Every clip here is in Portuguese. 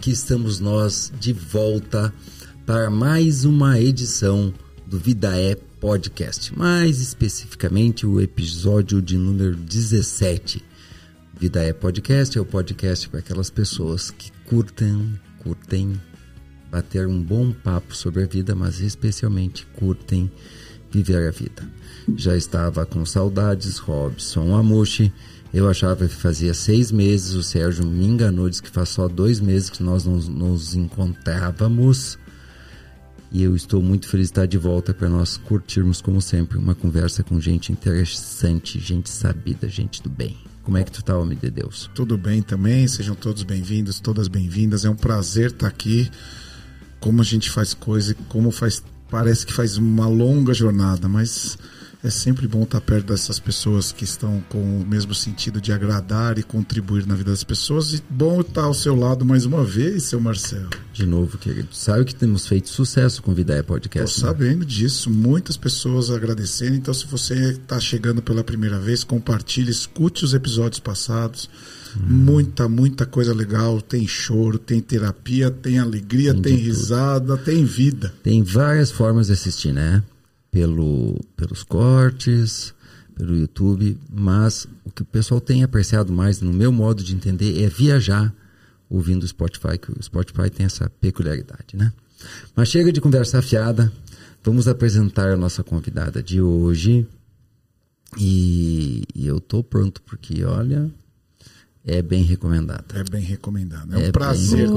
Aqui estamos nós de volta para mais uma edição do Vida é Podcast, mais especificamente o episódio de número 17. Vida é Podcast é o podcast para aquelas pessoas que curtem, curtem bater um bom papo sobre a vida, mas especialmente curtem viver a vida. Já estava com saudades, Robson Amushi eu achava que fazia seis meses, o Sérgio me enganou, disse que faz só dois meses que nós nos, nos encontrávamos. E eu estou muito feliz de estar de volta para nós curtirmos, como sempre, uma conversa com gente interessante, gente sabida, gente do bem. Como é que tu tá, homem de Deus? Tudo bem também, sejam todos bem-vindos, todas bem-vindas. É um prazer estar aqui. Como a gente faz coisa, como faz. Parece que faz uma longa jornada, mas é sempre bom estar perto dessas pessoas que estão com o mesmo sentido de agradar e contribuir na vida das pessoas. E bom estar ao seu lado mais uma vez, seu Marcelo. De novo, querido. Sabe que temos feito sucesso com Vida é Podcast. Estou né? sabendo disso. Muitas pessoas agradecendo. Então, se você está chegando pela primeira vez, compartilhe, escute os episódios passados. Hum. Muita, muita coisa legal. Tem choro, tem terapia, tem alegria, tem, tem risada, tem vida. Tem várias formas de assistir, né? Pelo, pelos cortes, pelo YouTube, mas o que o pessoal tem apreciado mais, no meu modo de entender, é viajar ouvindo o Spotify, que o Spotify tem essa peculiaridade, né? Mas chega de conversa fiada, vamos apresentar a nossa convidada de hoje. E, e eu tô pronto, porque olha, é bem recomendada. É bem recomendada. É, é um prazer.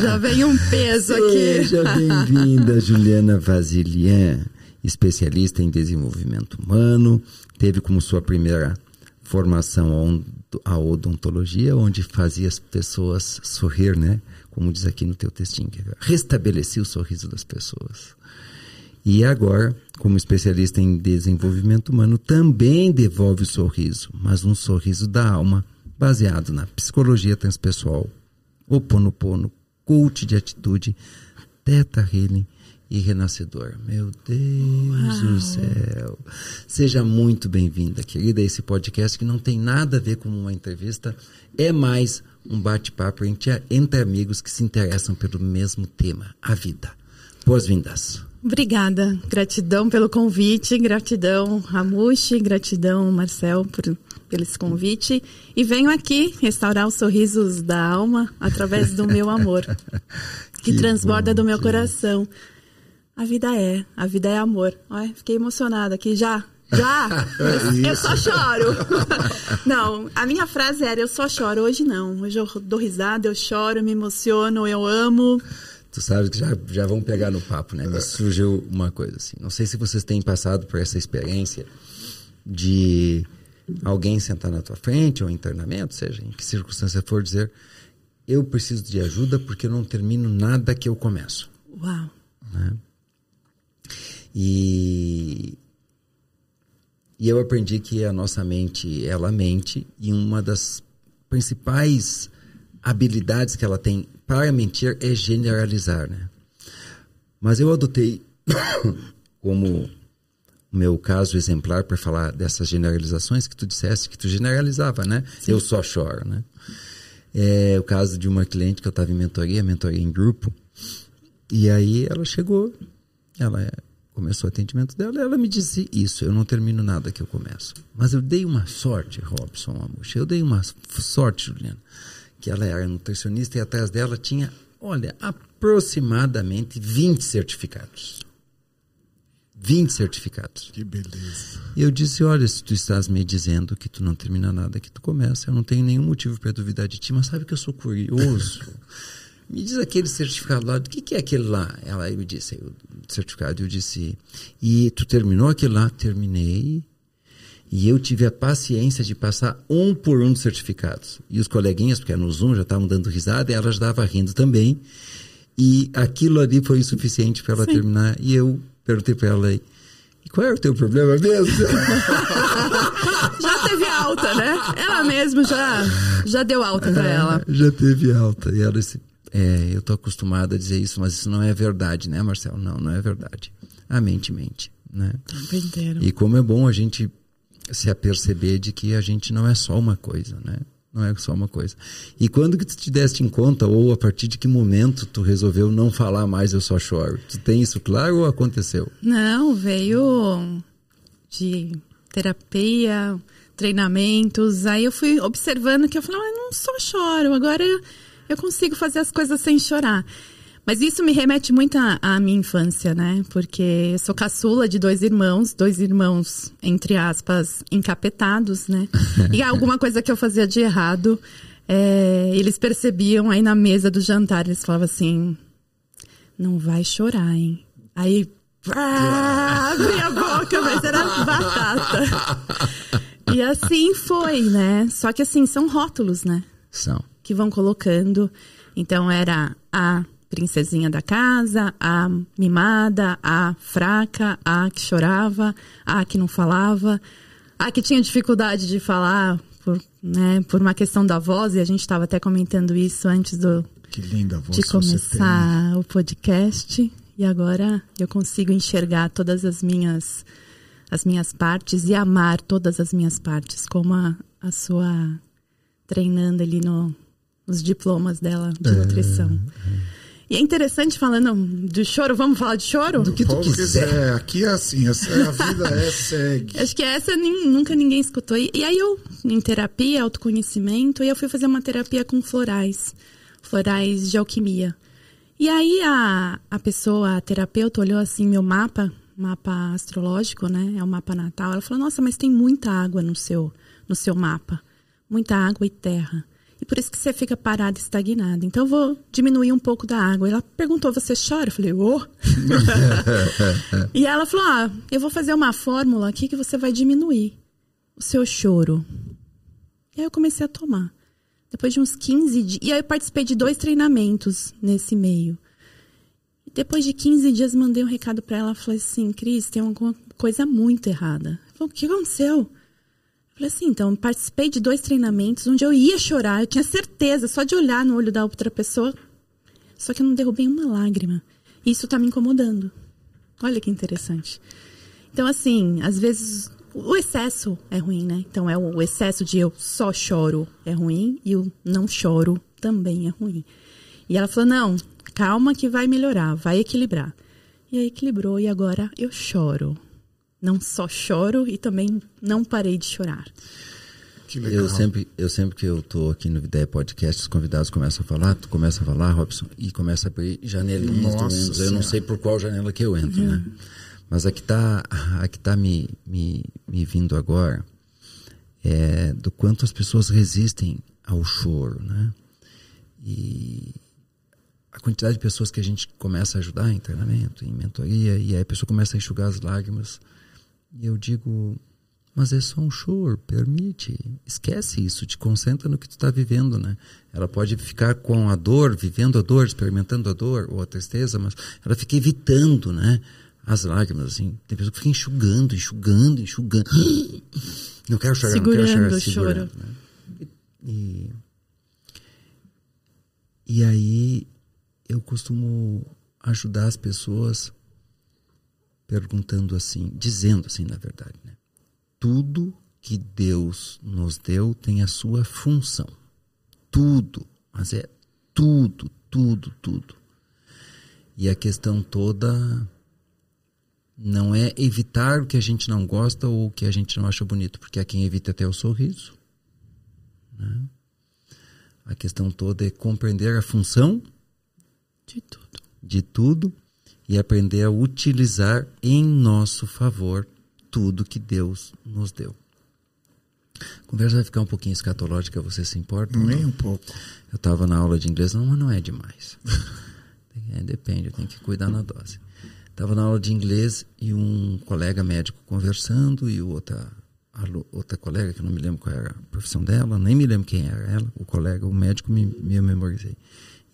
já vem um peso aqui. Seja bem-vinda, Juliana Vasilian, especialista em desenvolvimento humano. Teve como sua primeira formação a odontologia, onde fazia as pessoas sorrir, né? Como diz aqui no teu textinho. Restabelecia o sorriso das pessoas. E agora, como especialista em desenvolvimento humano, também devolve o sorriso, mas um sorriso da alma, baseado na psicologia transpessoal, oponopono, coach de atitude, teta healing e renascedor. Meu Deus Uau. do céu. Seja muito bem-vinda, querida, a esse podcast que não tem nada a ver com uma entrevista, é mais um bate-papo entre, entre amigos que se interessam pelo mesmo tema, a vida. Boas-vindas. Obrigada. Gratidão pelo convite, gratidão Ramushi, gratidão Marcel por, pelo esse convite. E venho aqui restaurar os sorrisos da alma através do meu amor, que, que transborda bom, do meu que... coração. A vida é, a vida é amor. Ai, fiquei emocionada aqui já. Já? É eu só choro. não, a minha frase era: eu só choro. Hoje não. Hoje eu dou risada, eu choro, me emociono, eu amo. Tu sabe que já, já vão pegar no papo, né? Mas surgiu uma coisa assim. Não sei se vocês têm passado por essa experiência de alguém sentar na tua frente ou internamento, seja em que circunstância for, dizer eu preciso de ajuda porque eu não termino nada que eu começo. Uau! Né? E, e eu aprendi que a nossa mente, ela mente e uma das principais habilidades que ela tem para mentir é generalizar, né? Mas eu adotei como meu caso exemplar para falar dessas generalizações que tu disseste que tu generalizava, né? Sim. Eu só choro, né? É o caso de uma cliente que eu estava em mentoria, mentoria em grupo, e aí ela chegou, ela começou o atendimento dela, e ela me disse isso, eu não termino nada que eu começo. Mas eu dei uma sorte, Robson Amuxa, eu dei uma sorte, Juliana, que ela era nutricionista e atrás dela tinha, olha, aproximadamente 20 certificados. 20 certificados. Que beleza. E eu disse: Olha, se tu estás me dizendo que tu não termina nada que tu começa, eu não tenho nenhum motivo para duvidar de ti, mas sabe que eu sou curioso. me diz aquele certificado lá, o que, que é aquele lá? Ela me disse, o certificado, eu disse, e tu terminou aquele lá? Terminei. E eu tive a paciência de passar um por um dos certificados. E os coleguinhas, porque era no Zoom, já estavam dando risada, e ela já estava rindo também. E aquilo ali foi o suficiente para ela Sim. terminar. E eu perguntei para ela e qual era o teu problema mesmo? já teve alta, né? Ela mesma já, já deu alta para é, ela. Já teve alta. E ela disse, é, eu tô acostumada a dizer isso, mas isso não é verdade, né, Marcelo? Não, não é verdade. A mente mente, né? E como é bom a gente se aperceber de que a gente não é só uma coisa, né? Não é só uma coisa. E quando que tu te deste em conta, ou a partir de que momento tu resolveu não falar mais eu só choro? Tu tem isso claro ou aconteceu? Não, veio de terapia, treinamentos. Aí eu fui observando que eu falei, ah, não só choro, agora eu consigo fazer as coisas sem chorar. Mas isso me remete muito à, minha infância, né? Porque eu sou caçula de dois irmãos, dois irmãos, entre aspas, encapetados, né? E alguma coisa que eu fazia de errado, é, eles percebiam aí na mesa do jantar, eles falavam assim: não vai chorar, hein? Aí, ah, abri a boca, mas era batata. E assim foi, né? Só que assim, são rótulos, né? São. Que vão colocando. Então era a princesinha da casa, a mimada, a fraca, a que chorava, a que não falava, a que tinha dificuldade de falar por, né, por uma questão da voz, e a gente estava até comentando isso antes do, Que linda voz de começar o podcast. E agora eu consigo enxergar todas as minhas as minhas partes e amar todas as minhas partes, como a, a sua treinando ali no, nos diplomas dela de nutrição. E é interessante falando do choro, vamos falar de choro? Do que tu quiser. quiser. Aqui é assim, essa- a vida é segue. Acho que essa nunca ninguém escutou. E, e aí eu, em terapia, autoconhecimento, e eu fui fazer uma terapia com florais, florais de alquimia. E aí a, a pessoa, a terapeuta, olhou assim meu mapa, mapa astrológico, né? É o mapa natal. Ela falou, nossa, mas tem muita água no seu, no seu mapa. Muita água e terra. E por isso que você fica parada, estagnada. Então eu vou diminuir um pouco da água. Ela perguntou, você chora? Eu falei, ô. E ela falou: Ah, eu vou fazer uma fórmula aqui que você vai diminuir o seu choro. E aí eu comecei a tomar. Depois de uns 15 dias. E aí eu participei de dois treinamentos nesse meio. E depois de 15 dias, mandei um recado pra ela. Falei assim: Cris, tem alguma coisa muito errada. Falou: O que aconteceu? Falei assim: então, participei de dois treinamentos onde eu ia chorar. Eu tinha certeza, só de olhar no olho da outra pessoa. Só que eu não derrubei uma lágrima. Isso tá me incomodando. Olha que interessante. Então, assim, às vezes o excesso é ruim, né? Então, é o excesso de eu só choro é ruim e o não choro também é ruim. E ela falou: não, calma que vai melhorar, vai equilibrar. E aí equilibrou e agora eu choro. Não só choro e também não parei de chorar. Que legal. Eu sempre, eu sempre que eu tô aqui no Ideia Podcast, os convidados começam a falar, tu começa a falar, Robson, e começa a abrir janelinhas. Nossa eu não sei por qual janela que eu entro, né? Mas a que tá, a que tá me, me, me vindo agora é do quanto as pessoas resistem ao choro, né? E a quantidade de pessoas que a gente começa a ajudar em treinamento, em mentoria, e aí a pessoa começa a enxugar as lágrimas. E eu digo, mas é só um choro, permite. Esquece isso, te concentra no que tu está vivendo, né? Ela pode ficar com a dor, vivendo a dor, experimentando a dor ou a tristeza, mas ela fica evitando, né? As lágrimas, assim. Tem pessoa que fica enxugando, enxugando, enxugando. Não quero chorar, não quero Segurando chorar, segurando. choro. Né? E, e aí eu costumo ajudar as pessoas perguntando assim, dizendo assim, na verdade, né? Tudo que Deus nos deu tem a sua função. Tudo, mas é tudo, tudo, tudo. E a questão toda não é evitar o que a gente não gosta ou o que a gente não acha bonito, porque há quem evita até o sorriso. né? A questão toda é compreender a função De tudo. de tudo e aprender a utilizar em nosso favor tudo que Deus nos deu. A conversa vai ficar um pouquinho escatológica, você se importa? Nem não? um pouco. Eu estava na aula de inglês, não, mas não é demais. É, depende, eu tenho que cuidar na dose. Estava na aula de inglês e um colega médico conversando e outra, outra colega, que eu não me lembro qual era a profissão dela, nem me lembro quem era ela, o colega, o médico, me, me memorizei.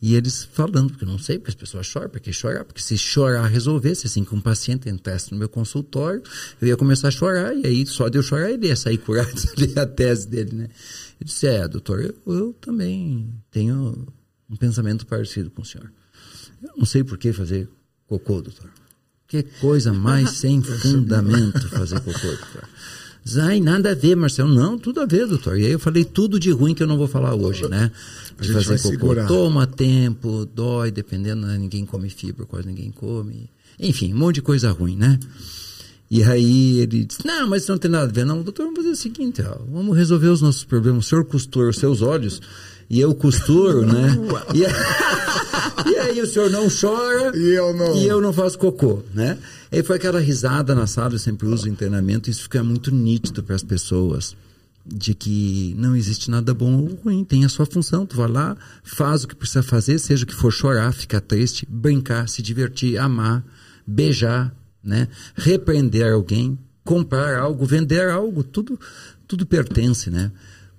E eles falando, porque eu não sei, porque as pessoas choram, porque chorar, porque se chorar resolvesse, assim, que um paciente entrasse no meu consultório, eu ia começar a chorar, e aí só de eu chorar ele ia sair curado, ali a tese dele, né? Eu disse, é, doutor, eu, eu também tenho um pensamento parecido com o senhor. Eu não sei por que fazer cocô, doutor. Que coisa mais sem fundamento fazer cocô, doutor. Ai, nada a ver, Marcelo. Não, tudo a ver, doutor. E aí eu falei tudo de ruim que eu não vou falar hoje, né? De fazer cocô. segurar. Toma tempo, dói, dependendo, né? ninguém come fibra, quase ninguém come. Enfim, um monte de coisa ruim, né? E aí ele disse, não, mas isso não tem nada a ver. Não, doutor, vamos fazer o seguinte, ó, vamos resolver os nossos problemas. O senhor costura os seus olhos e eu costuro, né? E, aí- e aí o senhor não chora E eu não. e eu não faço cocô, né? Aí foi aquela risada na sala, eu sempre uso em treinamento, isso fica muito nítido para as pessoas. De que não existe nada bom ou ruim, tem a sua função. Tu vai lá, faz o que precisa fazer, seja o que for chorar, ficar triste, brincar, se divertir, amar, beijar, né? repreender alguém, comprar algo, vender algo, tudo, tudo pertence, né?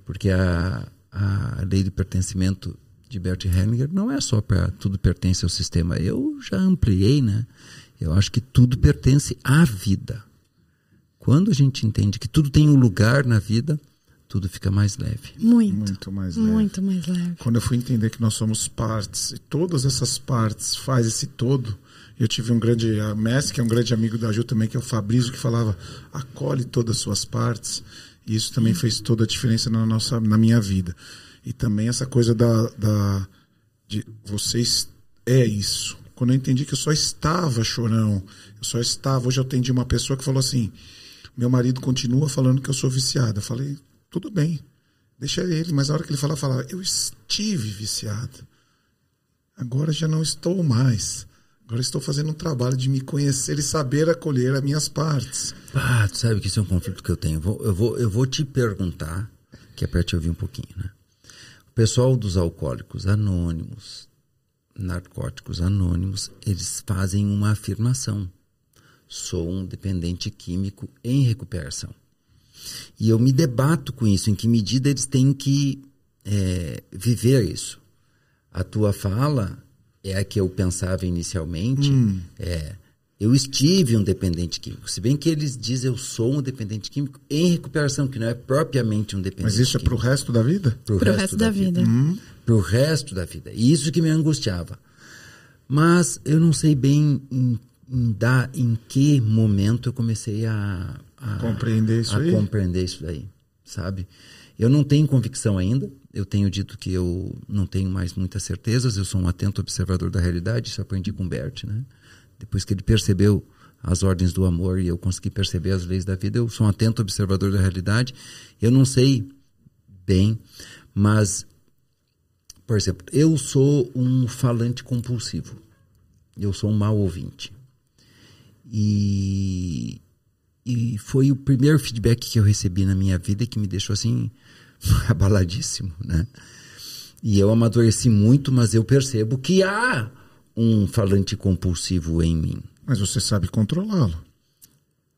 Porque a, a lei do pertencimento de Bert Hellinger não é só para tudo pertence ao sistema. Eu já ampliei, né? Eu acho que tudo pertence à vida. Quando a gente entende que tudo tem um lugar na vida, tudo fica mais leve. Muito. Muito mais leve. Muito mais leve. Quando eu fui entender que nós somos partes, e todas essas partes faz esse todo, eu tive um grande, a Messi, que é um grande amigo da Ju também, que é o Fabrício, que falava, acolhe todas as suas partes, e isso também fez toda a diferença na, nossa, na minha vida. E também essa coisa da, da de vocês é isso. Quando eu entendi que eu só estava chorão, eu só estava, hoje eu atendi uma pessoa que falou assim, meu marido continua falando que eu sou viciada. Eu falei, tudo bem, deixa ele. Mas a hora que ele fala, fala, eu estive viciado. Agora já não estou mais. Agora estou fazendo um trabalho de me conhecer e saber acolher as minhas partes. Ah, tu sabe que isso é um conflito que eu tenho. Vou- Eu vou, eu vou te perguntar, que é para te ouvir um pouquinho, né? O pessoal dos alcoólicos anônimos, narcóticos anônimos, eles fazem uma afirmação. Sou um dependente químico em recuperação. E eu me debato com isso, em que medida eles têm que é, viver isso. A tua fala é a que eu pensava inicialmente. É, eu estive um dependente químico. Se bem que eles dizem eu sou um dependente químico em recuperação, que não é propriamente um dependente Mas isso é químico. pro resto da vida? Pro Pro resto da vida. Pro resto da vida. E isso que me angustiava. Mas eu não sei bem em, em, dar, em que momento eu comecei a, a Compreender isso a aí? compreender isso daí, sabe? Eu não tenho convicção ainda. Eu tenho dito que eu não tenho mais muitas certezas. Eu sou um atento observador da realidade. Isso aprendi com o Bert, né? Depois que ele percebeu as ordens do amor e eu consegui perceber as leis da vida, eu sou um atento observador da realidade. Eu não sei bem, mas, por exemplo, eu sou um falante compulsivo. Eu sou um mau ouvinte. E, e foi o primeiro feedback que eu recebi na minha vida que me deixou assim abaladíssimo, né? E eu amadureci muito, mas eu percebo que há um falante compulsivo em mim. Mas você sabe controlá-lo.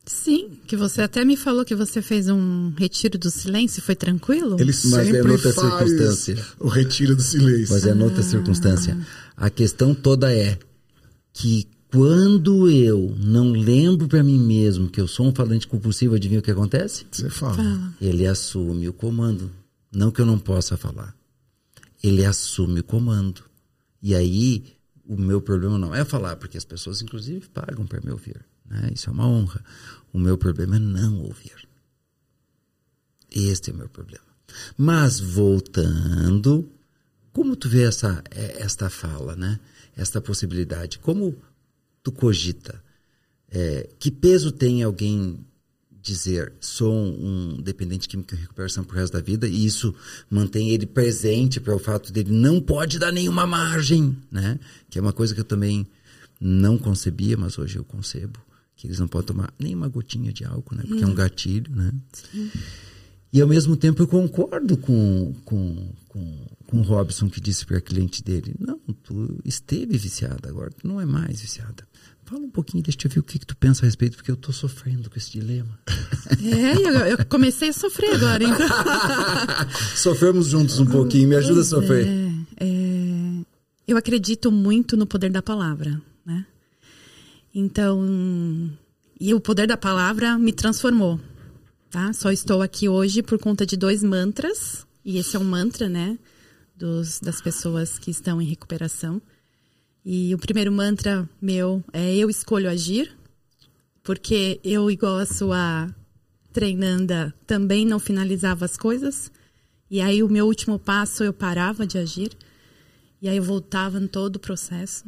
Sim, que você até me falou que você fez um retiro do silêncio, foi tranquilo? Ele Mas é sempre noutra faz circunstância. o retiro do silêncio. Mas é noutra circunstância. A questão toda é que quando eu não lembro para mim mesmo que eu sou um falante compulsivo, adivinha o que acontece? Você fala. Fala. Ele assume o comando. Não que eu não possa falar. Ele assume o comando. E aí, o meu problema não é falar, porque as pessoas, inclusive, pagam para me ouvir. Né? Isso é uma honra. O meu problema é não ouvir. Este é o meu problema. Mas, voltando, como tu vê essa, eh, esta fala, né? esta possibilidade? Como tu cogita? Eh, que peso tem alguém dizer sou um dependente químico em recuperação pro resto da vida e isso mantém ele presente para o fato dele não pode dar nenhuma margem, né? Que é uma coisa que eu também não concebia, mas hoje eu concebo, que eles não podem tomar nenhuma gotinha de álcool, né? Porque é um gatilho, né? E ao mesmo tempo eu concordo com, com, com, com o Robson que disse para a cliente dele, não, tu esteve viciada agora, tu não é mais viciada. Fala um pouquinho, deixa eu ver o que, que tu pensa a respeito, porque eu tô sofrendo com esse dilema. É, eu, eu comecei a sofrer agora, então. Sofremos juntos um pouquinho, me ajuda a sofrer. É, é, eu acredito muito no poder da palavra, né? Então, e o poder da palavra me transformou, tá? Só estou aqui hoje por conta de dois mantras, e esse é um mantra, né? Dos, das pessoas que estão em recuperação. E o primeiro mantra meu é eu escolho agir, porque eu, igual a sua treinanda também não finalizava as coisas. E aí o meu último passo eu parava de agir. E aí eu voltava em todo o processo.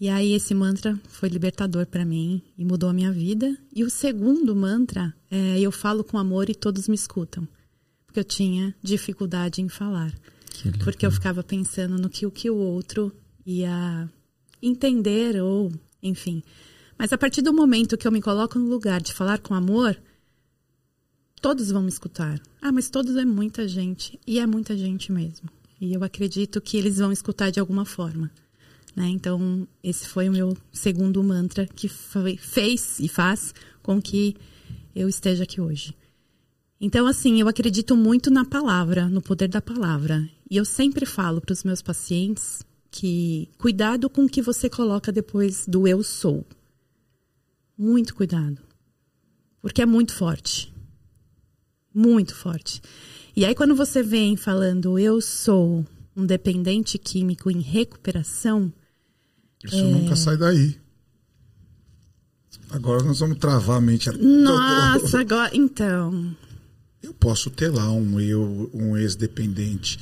E aí esse mantra foi libertador para mim e mudou a minha vida. E o segundo mantra é eu falo com amor e todos me escutam. Porque eu tinha dificuldade em falar. Porque eu ficava pensando no que o que o outro ia entender ou, enfim. Mas a partir do momento que eu me coloco no lugar de falar com amor, todos vão me escutar. Ah, mas todos é muita gente. E é muita gente mesmo. E eu acredito que eles vão escutar de alguma forma. Né? Então, esse foi o meu segundo mantra que foi, fez e faz com que eu esteja aqui hoje. Então, assim, eu acredito muito na palavra, no poder da palavra. E eu sempre falo para os meus pacientes que cuidado com o que você coloca depois do eu sou. Muito cuidado. Porque é muito forte. Muito forte. E aí, quando você vem falando eu sou um dependente químico em recuperação. Isso é... nunca sai daí. Agora nós vamos travar a mente. Nossa, agora. Então. Eu posso ter lá um eu, um ex-dependente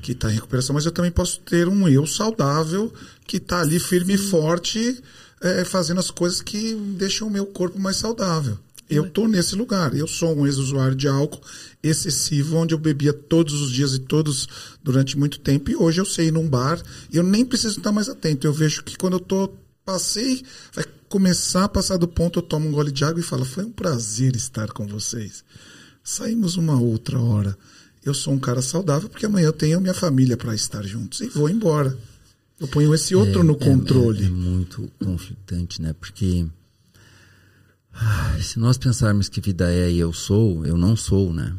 que está em recuperação, mas eu também posso ter um eu saudável que está ali firme e forte, é, fazendo as coisas que deixam o meu corpo mais saudável. Eu estou nesse lugar. Eu sou um ex-usuário de álcool excessivo, onde eu bebia todos os dias e todos durante muito tempo. E hoje eu sei ir num bar eu nem preciso estar mais atento. Eu vejo que quando eu tô, passei, vai começar a passar do ponto, eu tomo um gole de água e falo: Foi um prazer estar com vocês. Saímos uma outra hora. Eu sou um cara saudável porque amanhã eu tenho minha família para estar juntos e vou embora. Eu ponho esse outro é, no controle. É, é, é muito conflitante, né? Porque se nós pensarmos que vida é e eu sou, eu não sou, né?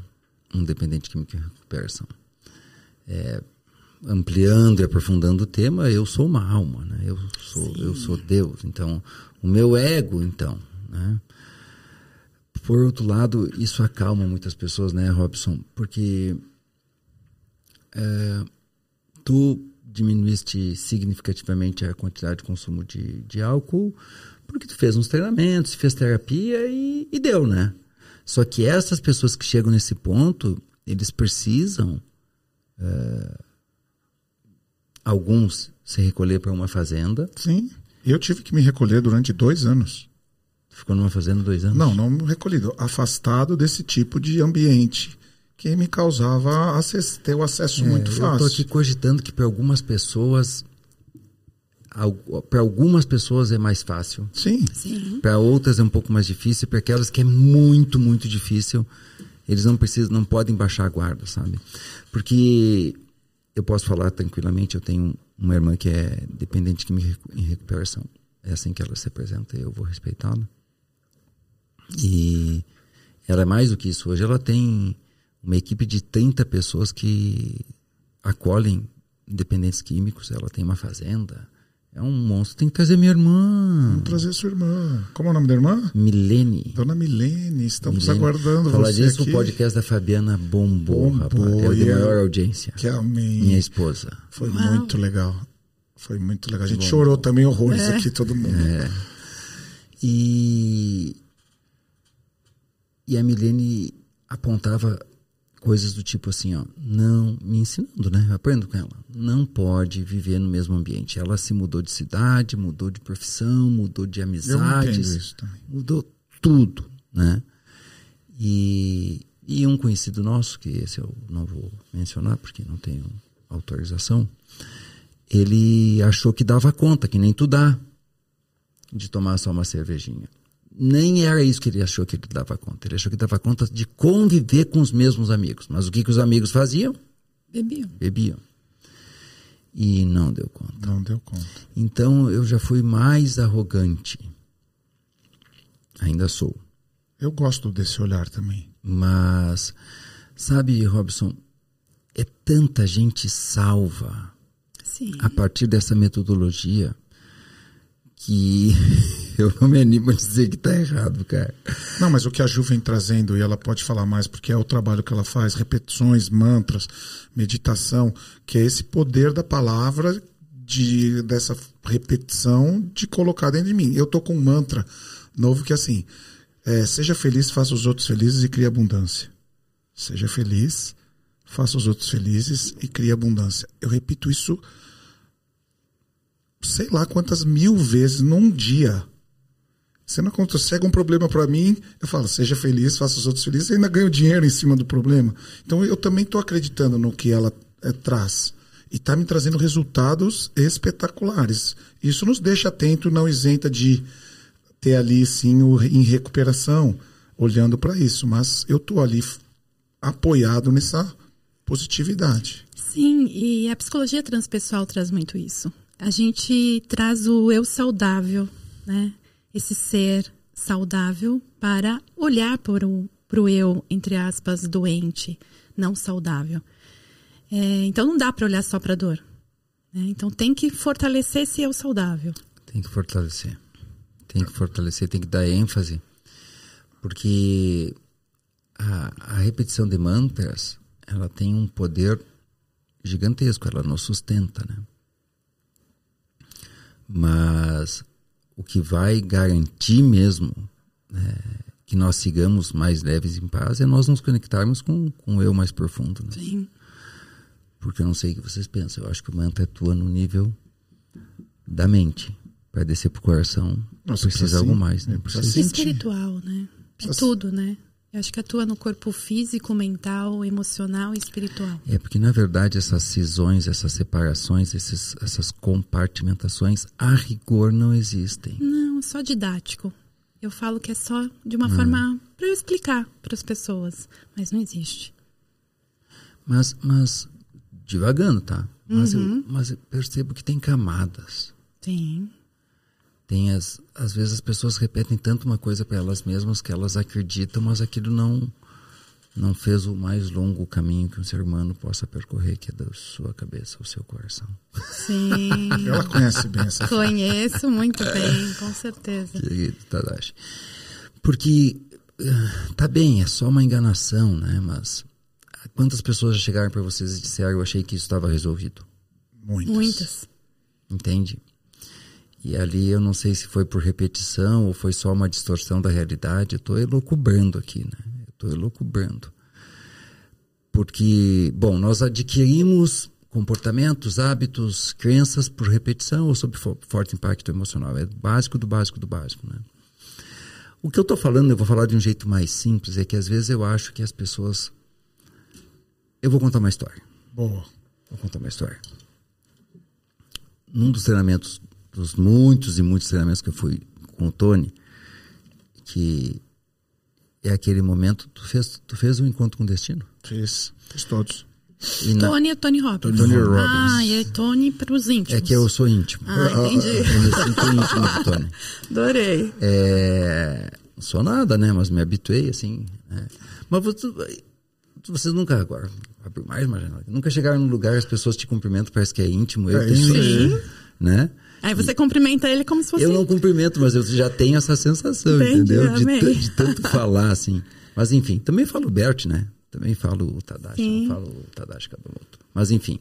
Um dependente químico de recuperação. É, ampliando e aprofundando o tema, eu sou uma alma, né? Eu sou, eu sou Deus. Então, o meu ego, então, né? Por outro lado, isso acalma muitas pessoas, né, Robson? Porque é, tu diminuíste significativamente a quantidade de consumo de, de álcool, porque tu fez uns treinamentos, fez terapia e, e deu, né? Só que essas pessoas que chegam nesse ponto, eles precisam, é, alguns, se recolher para uma fazenda. Sim, eu tive que me recolher durante dois anos. Ficou numa fazenda dois anos? Não, não recolhido, afastado desse tipo de ambiente que me causava acesso, ter o acesso é, muito fácil. Eu estou aqui cogitando que para algumas pessoas para algumas pessoas é mais fácil. Sim. Sim. Para outras é um pouco mais difícil, para aquelas que é muito, muito difícil, eles não precisam, não podem baixar a guarda, sabe? Porque eu posso falar tranquilamente, eu tenho uma irmã que é dependente química em recuperação. É assim que ela se apresenta, eu vou respeitá-la. E ela é mais do que isso. Hoje ela tem uma equipe de 30 pessoas que acolhem dependentes químicos. Ela tem uma fazenda, é um monstro. Tem que trazer minha irmã. Vamos trazer sua irmã. Como é o nome da irmã? Milene. Dona Milene, estamos Milene. aguardando Falar você disso, aqui. o podcast da Fabiana bombou, bombou rapaz. É de maior audiência. Que amém. Minha esposa. Foi Uau. muito legal. Foi muito legal. A gente Bom. chorou também horrores é. aqui, todo mundo. É. E... E a Milene apontava coisas do tipo assim, ó, não me ensinando, né? Eu aprendo com ela. Não pode viver no mesmo ambiente. Ela se mudou de cidade, mudou de profissão, mudou de amizades, mudou tudo, né? E, e um conhecido nosso, que esse eu não vou mencionar porque não tenho autorização, ele achou que dava conta, que nem tu dá, de tomar só uma cervejinha nem era isso que ele achou que ele dava conta. Ele achou que dava conta de conviver com os mesmos amigos. Mas o que, que os amigos faziam? Bebiam. Bebiam. E não deu conta. Não deu conta. Então eu já fui mais arrogante. Ainda sou. Eu gosto desse olhar também. Mas, sabe, Robson, é tanta gente salva Sim. a partir dessa metodologia que eu não me animo a dizer que está errado, cara. Não, mas o que a Ju vem trazendo, e ela pode falar mais, porque é o trabalho que ela faz, repetições, mantras, meditação, que é esse poder da palavra, de, dessa repetição de colocar dentro de mim. Eu tô com um mantra novo que é assim, é, seja feliz, faça os outros felizes e crie abundância. Seja feliz, faça os outros felizes e crie abundância. Eu repito isso sei lá quantas mil vezes num dia. Você não chega um problema para mim, eu falo, seja feliz, faça os outros felizes, e ainda ganho dinheiro em cima do problema. Então eu também estou acreditando no que ela é, traz. E está me trazendo resultados espetaculares. Isso nos deixa atento, não isenta de ter ali sim o, em recuperação, olhando para isso. Mas eu estou ali apoiado nessa positividade. Sim, e a psicologia transpessoal traz muito isso. A gente traz o eu saudável, né? esse ser saudável para olhar para o, para o eu, entre aspas, doente, não saudável. É, então não dá para olhar só para a dor. Né? Então tem que fortalecer esse eu saudável. Tem que fortalecer. Tem que fortalecer, tem que dar ênfase. Porque a, a repetição de mantras, ela tem um poder gigantesco, ela nos sustenta, né? Mas o que vai garantir mesmo né, que nós sigamos mais leves em paz é nós nos conectarmos com, com o eu mais profundo. Né? Sim. Porque eu não sei o que vocês pensam. Eu acho que o mantra atua no nível da mente. Para descer pro coração, Nossa, precisa algo mais, né? Precisa é espiritual, né? É tudo, né? Eu acho que atua no corpo físico, mental, emocional e espiritual. É, porque na verdade essas cisões, essas separações, esses, essas compartimentações, a rigor não existem. Não, só didático. Eu falo que é só de uma forma para eu explicar para as pessoas, mas não existe. Mas, mas devagando, tá? Mas, uhum. eu, mas eu percebo que tem camadas. Sim. Tem as, às vezes as pessoas repetem tanto uma coisa para elas mesmas que elas acreditam, mas aquilo não não fez o mais longo caminho que um ser humano possa percorrer, que é da sua cabeça ao seu coração. Sim. Ela conhece bem essa Conheço muito bem, com certeza. Querido Tadashi. Porque eh, tá bem, é só uma enganação, né? Mas quantas pessoas já chegaram para vocês e disseram eu achei que isso estava resolvido? Muitas. Muitas. Entende? E ali eu não sei se foi por repetição ou foi só uma distorção da realidade. Estou elucubrando aqui, né? Estou elucubrando. Porque, bom, nós adquirimos comportamentos, hábitos, crenças por repetição ou sob forte impacto emocional. É básico do básico do básico, né? O que eu estou falando, eu vou falar de um jeito mais simples, é que às vezes eu acho que as pessoas. Eu vou contar uma história. Boa. Vou contar uma história. Num dos treinamentos dos muitos e muitos treinamentos que eu fui com o Tony, que é aquele momento, tu fez, tu fez um encontro com o destino? Fiz, fiz todos. Na... Tony é Tony Robbins. Tony Robbins. Ah, e é Tony para os íntimos. É que eu sou íntimo. Ah, entendi. Eu me sinto íntimo do Tony. Adorei. É, não sou nada, né? Mas me habituei, assim. Né? Mas você, vocês nunca agora, abriu mais uma janela. Nunca chegaram num lugar as pessoas te cumprimentam, parece que é íntimo. Eu É tenho isso aí. Né? Aí você cumprimenta ele como se fosse. Eu não cumprimento, mas eu já tenho essa sensação, Entendi, entendeu? De, de tanto falar, assim. Mas enfim, também falo o Bert, né? Também falo o Tadashi, Sim. não falo o Tadashi Kabamoto. Mas enfim,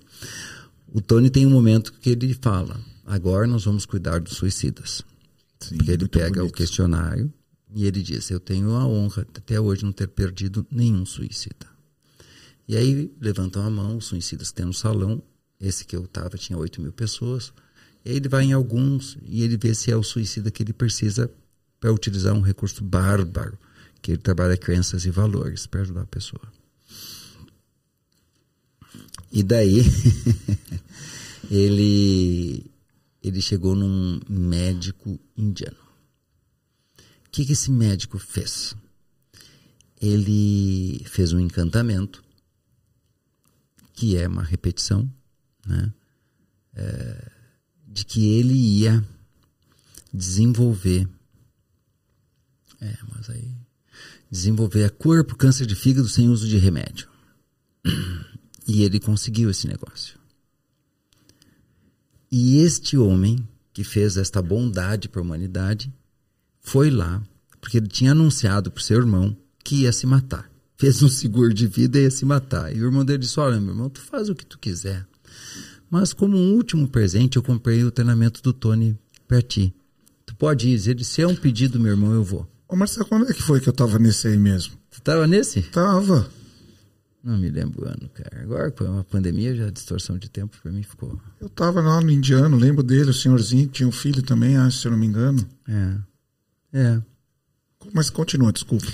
o Tony tem um momento que ele fala, agora nós vamos cuidar dos suicidas. Sim, Porque ele pega o bonito. questionário e ele diz, eu tenho a honra de até hoje não ter perdido nenhum suicida. E aí levantam a mão, os suicidas tem no salão, esse que eu estava tinha 8 mil pessoas, ele vai em alguns e ele vê se é o suicida que ele precisa para utilizar um recurso bárbaro, que ele trabalha crenças e valores para ajudar a pessoa. E daí ele ele chegou num médico indiano. O que, que esse médico fez? Ele fez um encantamento, que é uma repetição, né? É, de que ele ia desenvolver, é, mas aí desenvolver a cura o câncer de fígado sem uso de remédio. E ele conseguiu esse negócio. E este homem que fez esta bondade para a humanidade foi lá, porque ele tinha anunciado para o seu irmão que ia se matar. Fez um seguro de vida e ia se matar. E o irmão dele disse: Olha, meu irmão, tu faz o que tu quiser. Mas como um último presente, eu comprei o treinamento do Tony para ti. Tu pode ir. Ele Se é um pedido, meu irmão, eu vou. Ô Marcelo, quando é que foi que eu tava nesse aí mesmo? Você tava nesse? Tava. Não me lembro o ano, cara. Agora com a pandemia, já a distorção de tempo pra mim ficou. Eu tava lá no indiano, lembro dele, o senhorzinho, tinha um filho também, acho, se eu não me engano. É. É. Mas continua, desculpa.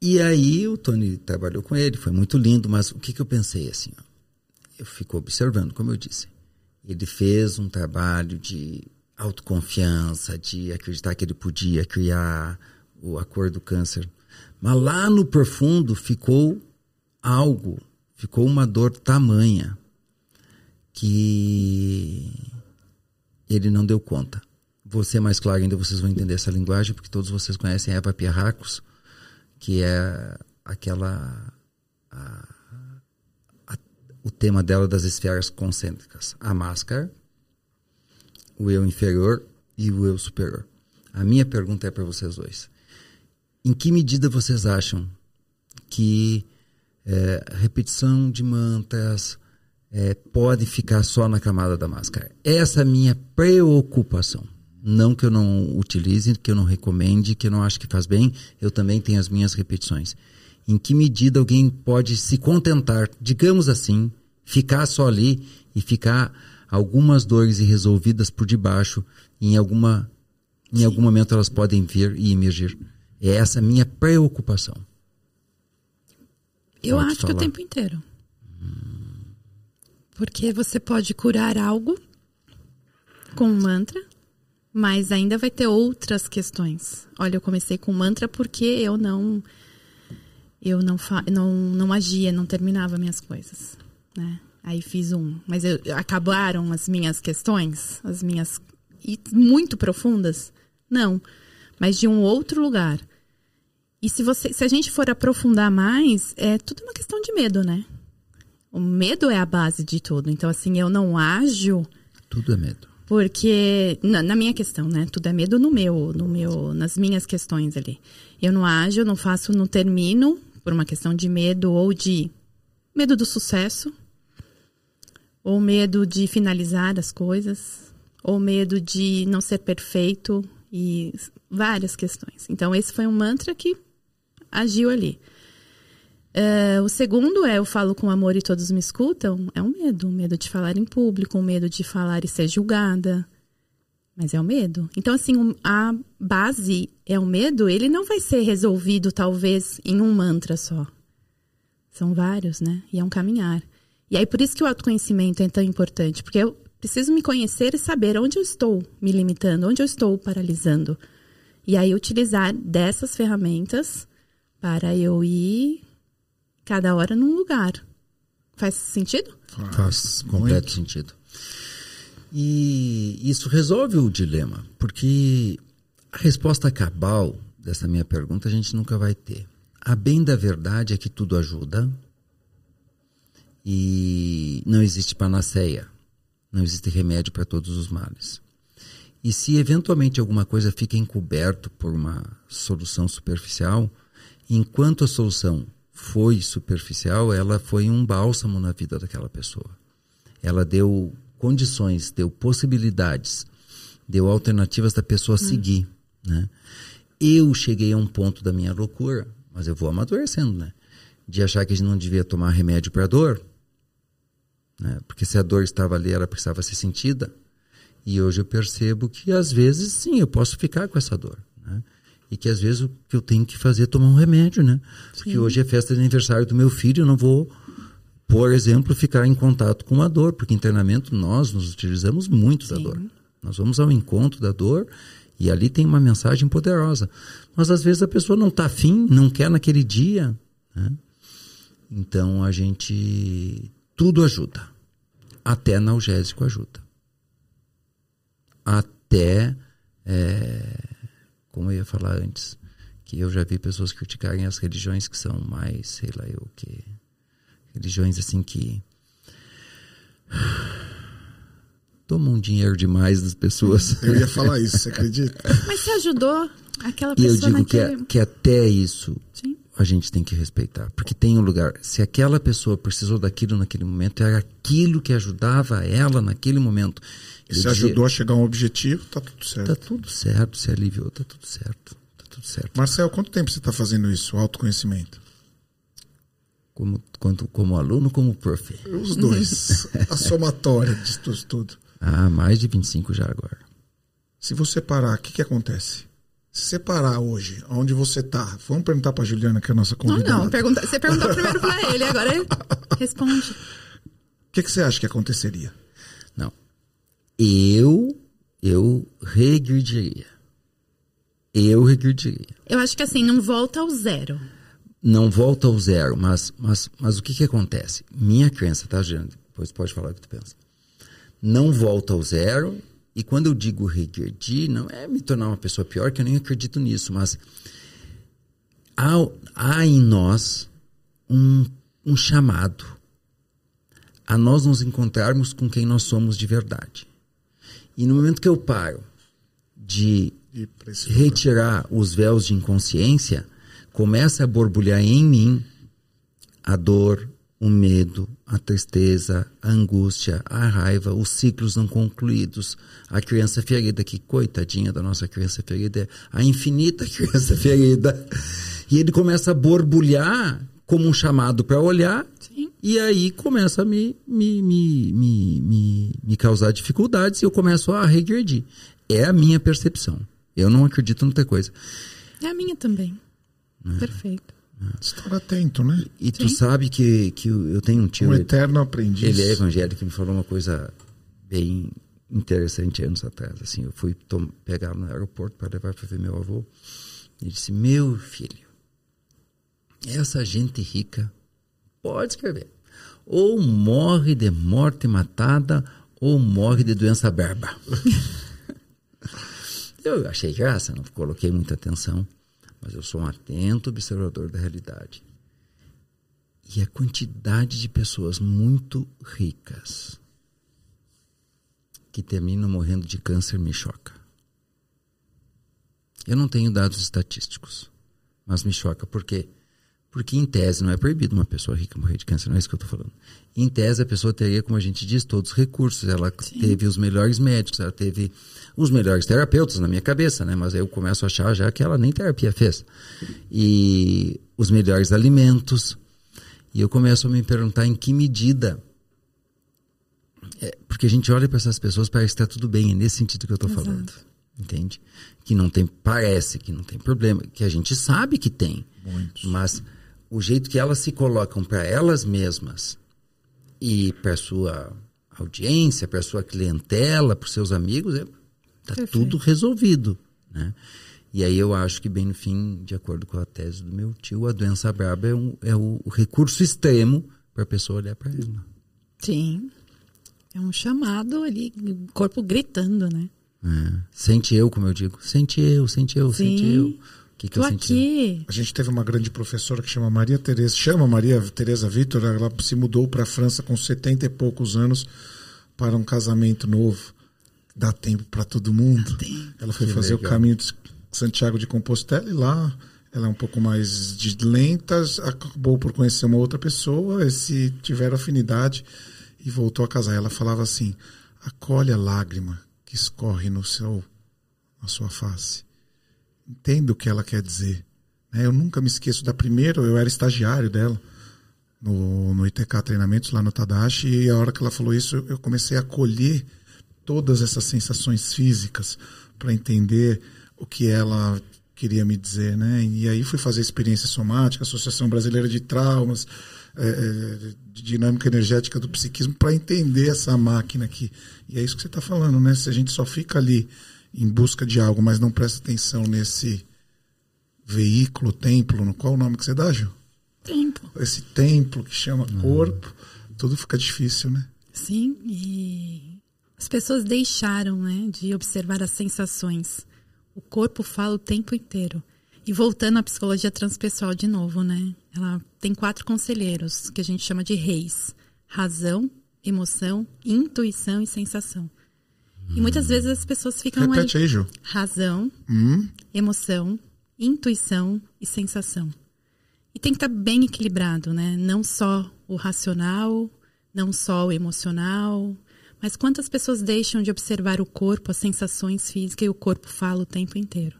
E aí o Tony trabalhou com ele, foi muito lindo, mas o que, que eu pensei assim? Ó, eu fico observando, como eu disse. Ele fez um trabalho de autoconfiança, de acreditar que ele podia criar o acordo do câncer. Mas lá no profundo ficou algo, ficou uma dor tamanha que ele não deu conta. Vou ser mais claro ainda, vocês vão entender essa linguagem, porque todos vocês conhecem Eva Pierracos, que é aquela. A, o tema dela das esferas concêntricas. A máscara, o eu inferior e o eu superior. A minha pergunta é para vocês dois. Em que medida vocês acham que é, repetição de mantras é, pode ficar só na camada da máscara? Essa é a minha preocupação. Não que eu não utilize, que eu não recomende, que eu não acho que faz bem, eu também tenho as minhas repetições. Em que medida alguém pode se contentar, digamos assim, ficar só ali e ficar algumas dores irresolvidas por debaixo, em alguma em algum momento elas podem vir e emergir. É essa a minha preocupação. Eu Pode acho que falar. o tempo inteiro. Porque você pode curar algo com um mantra, mas ainda vai ter outras questões. Olha, eu comecei com mantra porque eu não eu não fa não, não agia, não terminava minhas coisas, né? Aí fiz um, mas eu, acabaram as minhas questões, as minhas e muito profundas? Não, mas de um outro lugar. E se você, se a gente for aprofundar mais, é tudo uma questão de medo, né? O medo é a base de tudo. Então, assim, eu não ajo Tudo é medo. porque na, na minha questão, né? Tudo é medo no meu, no meu, nas minhas questões ali. Eu não ajo, eu não faço, não termino por uma questão de medo ou de medo do sucesso, ou medo de finalizar as coisas, ou medo de não ser perfeito e várias questões. Então esse foi um mantra que agiu ali. É, o segundo é eu falo com amor e todos me escutam. É um medo, um medo de falar em público, um medo de falar e ser julgada. Mas é o medo. Então, assim, um- a base é o medo, ele não vai ser resolvido, talvez, em um mantra só. São vários, né? E é um caminhar. E aí, por isso que o autoconhecimento é tão importante, porque eu preciso me conhecer e saber onde eu estou me limitando, onde eu estou paralisando. E aí, utilizar dessas ferramentas para eu ir cada hora num lugar. Faz sentido? Faz completo sentido. E isso resolve o dilema, porque a resposta cabal dessa minha pergunta a gente nunca vai ter. A bem da verdade é que tudo ajuda e não existe panaceia, não existe remédio para todos os males. E se eventualmente alguma coisa fica encoberto por uma solução superficial, enquanto a solução foi superficial, ela foi um bálsamo na vida daquela pessoa. Ela deu condições, deu possibilidades, deu alternativas da pessoa seguir, né? Eu cheguei a um ponto da minha loucura, mas eu vou amadurecendo, né? De achar que a gente não devia tomar remédio para dor, né? Porque se a dor estava ali, ela precisava ser sentida. E hoje eu percebo que às vezes sim, eu posso ficar com essa dor, né? E que às vezes o que eu tenho que fazer é tomar um remédio, né? Porque hoje é festa de aniversário do meu filho, eu não vou, por exemplo, ficar em contato com a dor, porque internamento nós nos utilizamos muito da Sim. dor. Nós vamos ao encontro da dor e ali tem uma mensagem poderosa. Mas às vezes a pessoa não está afim, não quer naquele dia. né? Então a gente. Tudo ajuda. Até analgésico ajuda. Até. é, como eu ia falar antes, que eu já vi pessoas criticarem as religiões que são mais, sei lá eu o que. Religiões assim que. Tomam dinheiro demais das pessoas. Eu ia falar isso, você acredita? Mas se ajudou aquela E eu pessoa digo que, naquele... é- que até isso. A gente tem que respeitar. Porque tem um lugar. Se aquela pessoa precisou daquilo naquele momento, era aquilo que ajudava ela naquele momento. E se dizia, ajudou a chegar a um objetivo, tá tudo certo. Tá tudo certo, se aliviou, tá tudo certo. Tá tudo certo. Marcel, quanto tempo você está fazendo isso, o autoconhecimento? Como, quanto, como aluno, como prof? Os dois. a somatória disso tudo. Ah, mais de 25 já agora. Se você parar, o que, que acontece? Se você parar hoje, onde você está, vamos perguntar para Juliana, que é a nossa Não, convidada. não, pergunta, você perguntou primeiro pra ele, agora ele responde. O que, que você acha que aconteceria? Não. Eu, eu regrediria. Eu regrediria. Eu acho que assim, não volta ao zero. Não volta ao zero, mas, mas, mas o que que acontece? Minha crença, tá, Juliana? Depois pode falar o que tu pensa. Não volta ao zero, e quando eu digo regredir, não é me tornar uma pessoa pior, que eu nem acredito nisso, mas há, há em nós um, um chamado a nós nos encontrarmos com quem nós somos de verdade. E no momento que eu paro de retirar os véus de inconsciência, começa a borbulhar em mim a dor, o medo, a tristeza, a angústia, a raiva, os ciclos não concluídos, a criança ferida, que coitadinha da nossa criança ferida, é a infinita criança ferida. E ele começa a borbulhar como um chamado para olhar, Sim. e aí começa a me, me, me, me, me, me causar dificuldades e eu começo a regredir. É a minha percepção. Eu não acredito em outra coisa. É a minha também. Perfeito. Estar atento, né? E tu sabe que, que eu tenho um tio, Um ele, eterno aprendiz. ele é evangélico, e me falou uma coisa bem interessante anos atrás. Assim, eu fui pegar no aeroporto para levar para ver meu avô. Ele disse: Meu filho, essa gente rica pode escrever. Ou morre de morte matada, ou morre de doença berba. eu achei graça, não coloquei muita atenção, mas eu sou um atento observador da realidade. E a quantidade de pessoas muito ricas que terminam morrendo de câncer me choca. Eu não tenho dados estatísticos, mas me choca por quê? Porque em tese não é proibido uma pessoa rica morrer de câncer, não é isso que eu estou falando. Em tese a pessoa teria, como a gente diz, todos os recursos. Ela teve os melhores médicos, ela teve os melhores terapeutas na minha cabeça, né? Mas aí eu começo a achar já que ela nem terapia fez. E os melhores alimentos. E eu começo a me perguntar em que medida. É, porque a gente olha para essas pessoas parece que está tudo bem, é nesse sentido que eu estou falando. Entende? Que não tem, parece que não tem problema, que a gente sabe que tem. Mas o jeito que elas se colocam para elas mesmas e para sua audiência, para sua clientela, para seus amigos, é, tá tudo resolvido, né? E aí eu acho que bem no fim, de acordo com a tese do meu tio, a doença braba é, um, é o, recurso extremo para a pessoa olhar para ela. Sim. É um chamado ali, o corpo gritando, né? É. Sente eu, como eu digo, sente eu, sente eu, sente Sim. eu. O que, que Tô eu senti? A gente teve uma grande professora que chama Maria Tereza, chama Maria Tereza Vitor, ela se mudou para a França com 70 e poucos anos para um casamento novo. Dá tempo para todo mundo. Ela foi Que fazer o legal. caminho de Santiago de Compostela e lá ela é um pouco mais de lenta, acabou por conhecer uma outra pessoa, e se tiveram afinidade e voltou a casar. Ela falava assim: acolhe a lágrima que escorre no seu, na sua face entendo o que ela quer dizer. né? Eu nunca me esqueço da primeira, eu era estagiário dela no, no ITK Treinamentos, lá no Tadashi, e a hora que ela falou isso, eu- comecei a colher todas essas sensações físicas para entender o que ela queria me dizer, né? E aí fui fazer experiência somática, Associação Brasileira de Traumas, eh, de dinâmica energética do psiquismo, para entender essa máquina aqui. E é isso que você está falando, né? Se a gente só fica ali em busca de algo, mas não presta atenção nesse veículo, templo, no qual o nome que você dá, Gil? Tempo. Esse templo que chama corpo, tudo fica difícil, né? Sim, e as pessoas deixaram, né, de observar as sensações. O corpo fala o tempo inteiro. E voltando à psicologia transpessoal de novo, né? Ela tem quatro conselheiros que a gente chama de reis: razão, emoção, intuição e sensação. E muitas vezes as pessoas ficam Repete aí. aí, Gil. Razão, Hum? emoção, intuição e sensação. E tem que estar bem equilibrado, né? Não só o racional, não só o emocional, mas quantas pessoas deixam de observar o corpo, as sensações físicas e o corpo fala o tempo inteiro.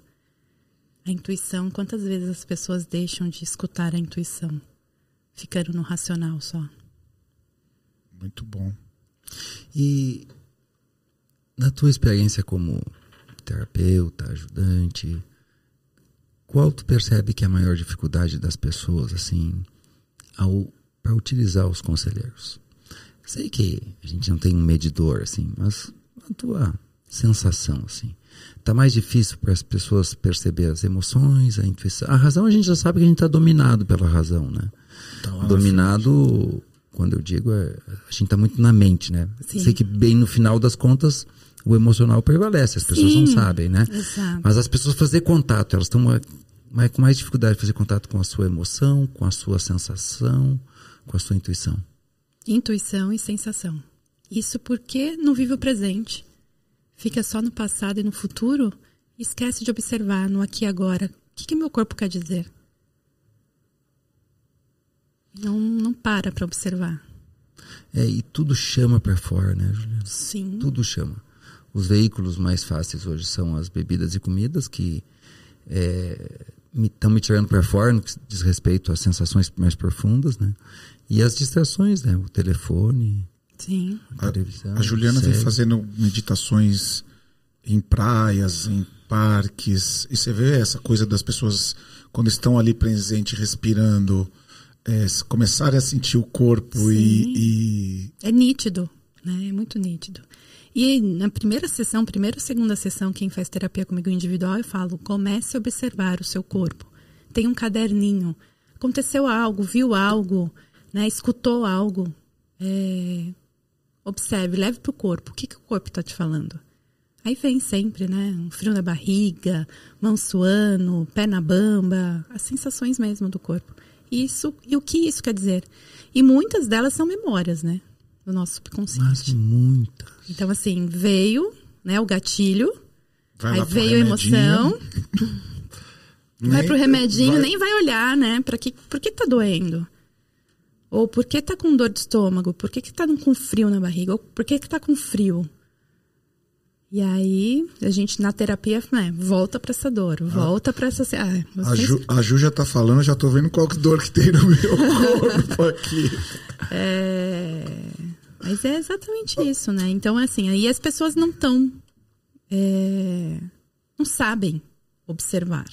A intuição, quantas vezes as pessoas deixam de escutar a intuição? Ficando no racional só. Muito bom. E na tua experiência como terapeuta, ajudante, qual tu percebe que é a maior dificuldade das pessoas, assim, ao para utilizar os conselheiros? Sei que a gente não tem um medidor, assim, mas a tua sensação, assim, tá mais difícil para as pessoas perceber as emoções, a intuição. A razão a gente já sabe que a gente está dominado pela razão, né? Lá na dominado, quando eu digo, é, a gente está muito na mente, né? Sim. Sei que bem no final das contas o emocional prevalece, as pessoas não Sim, sabem, né? exato. Mas as pessoas fazer contato, elas estão mais- mais- com mais dificuldade de fazer contato com a sua emoção, com a sua sensação, com a sua intuição. Intuição e sensação. Isso porque não vive o presente. Fica só no passado e no futuro esquece de observar no aqui e agora. O que, que meu corpo quer dizer? Não, não para para observar. É, e tudo chama para fora, né, Juliana? Sim. Tudo chama. Os veículos mais fáceis hoje são as bebidas e comidas que estão me, tirando para fora no que diz respeito às sensações mais profundas, né? E as distrações, né? O telefone, Sim. a, televisão. A Juliana vem fazendo meditações em praias, em parques. E você vê essa coisa das pessoas, quando estão ali presentes, respirando, é, começarem a sentir o corpo e, e- É nítido, né? É muito nítido. E na primeira sessão, primeira ou segunda sessão, quem faz terapia comigo individual, eu falo: comece a observar o seu corpo. Tem um caderninho. Aconteceu algo, viu algo, né? escutou algo. É, Observe, leve para o corpo. O que, que o corpo está te falando? Aí vem sempre, né? Um frio na barriga, mão suando, pé na bamba, as sensações mesmo do corpo. Isso, e o que isso quer dizer? E muitas delas são memórias, né? Do nosso subconsciente. Mas muitas. Então, assim, veio, né, o gatilho, vai aí veio a emoção, vai pro remedinho, vai- nem vai olhar, né, para que, por que tá doendo? Ou por que tá com dor de estômago? Por que que tá com frio na barriga? Ou por que que tá com frio? E aí, a gente na terapia, né, volta pra essa dor, volta pra essa... Ah, A Ju, a Ju já tá falando, já tô vendo qual que dor que tem no meu corpo aqui. É, Mas é exatamente isso, né? Então, assim, aí as pessoas não estão. não sabem observar.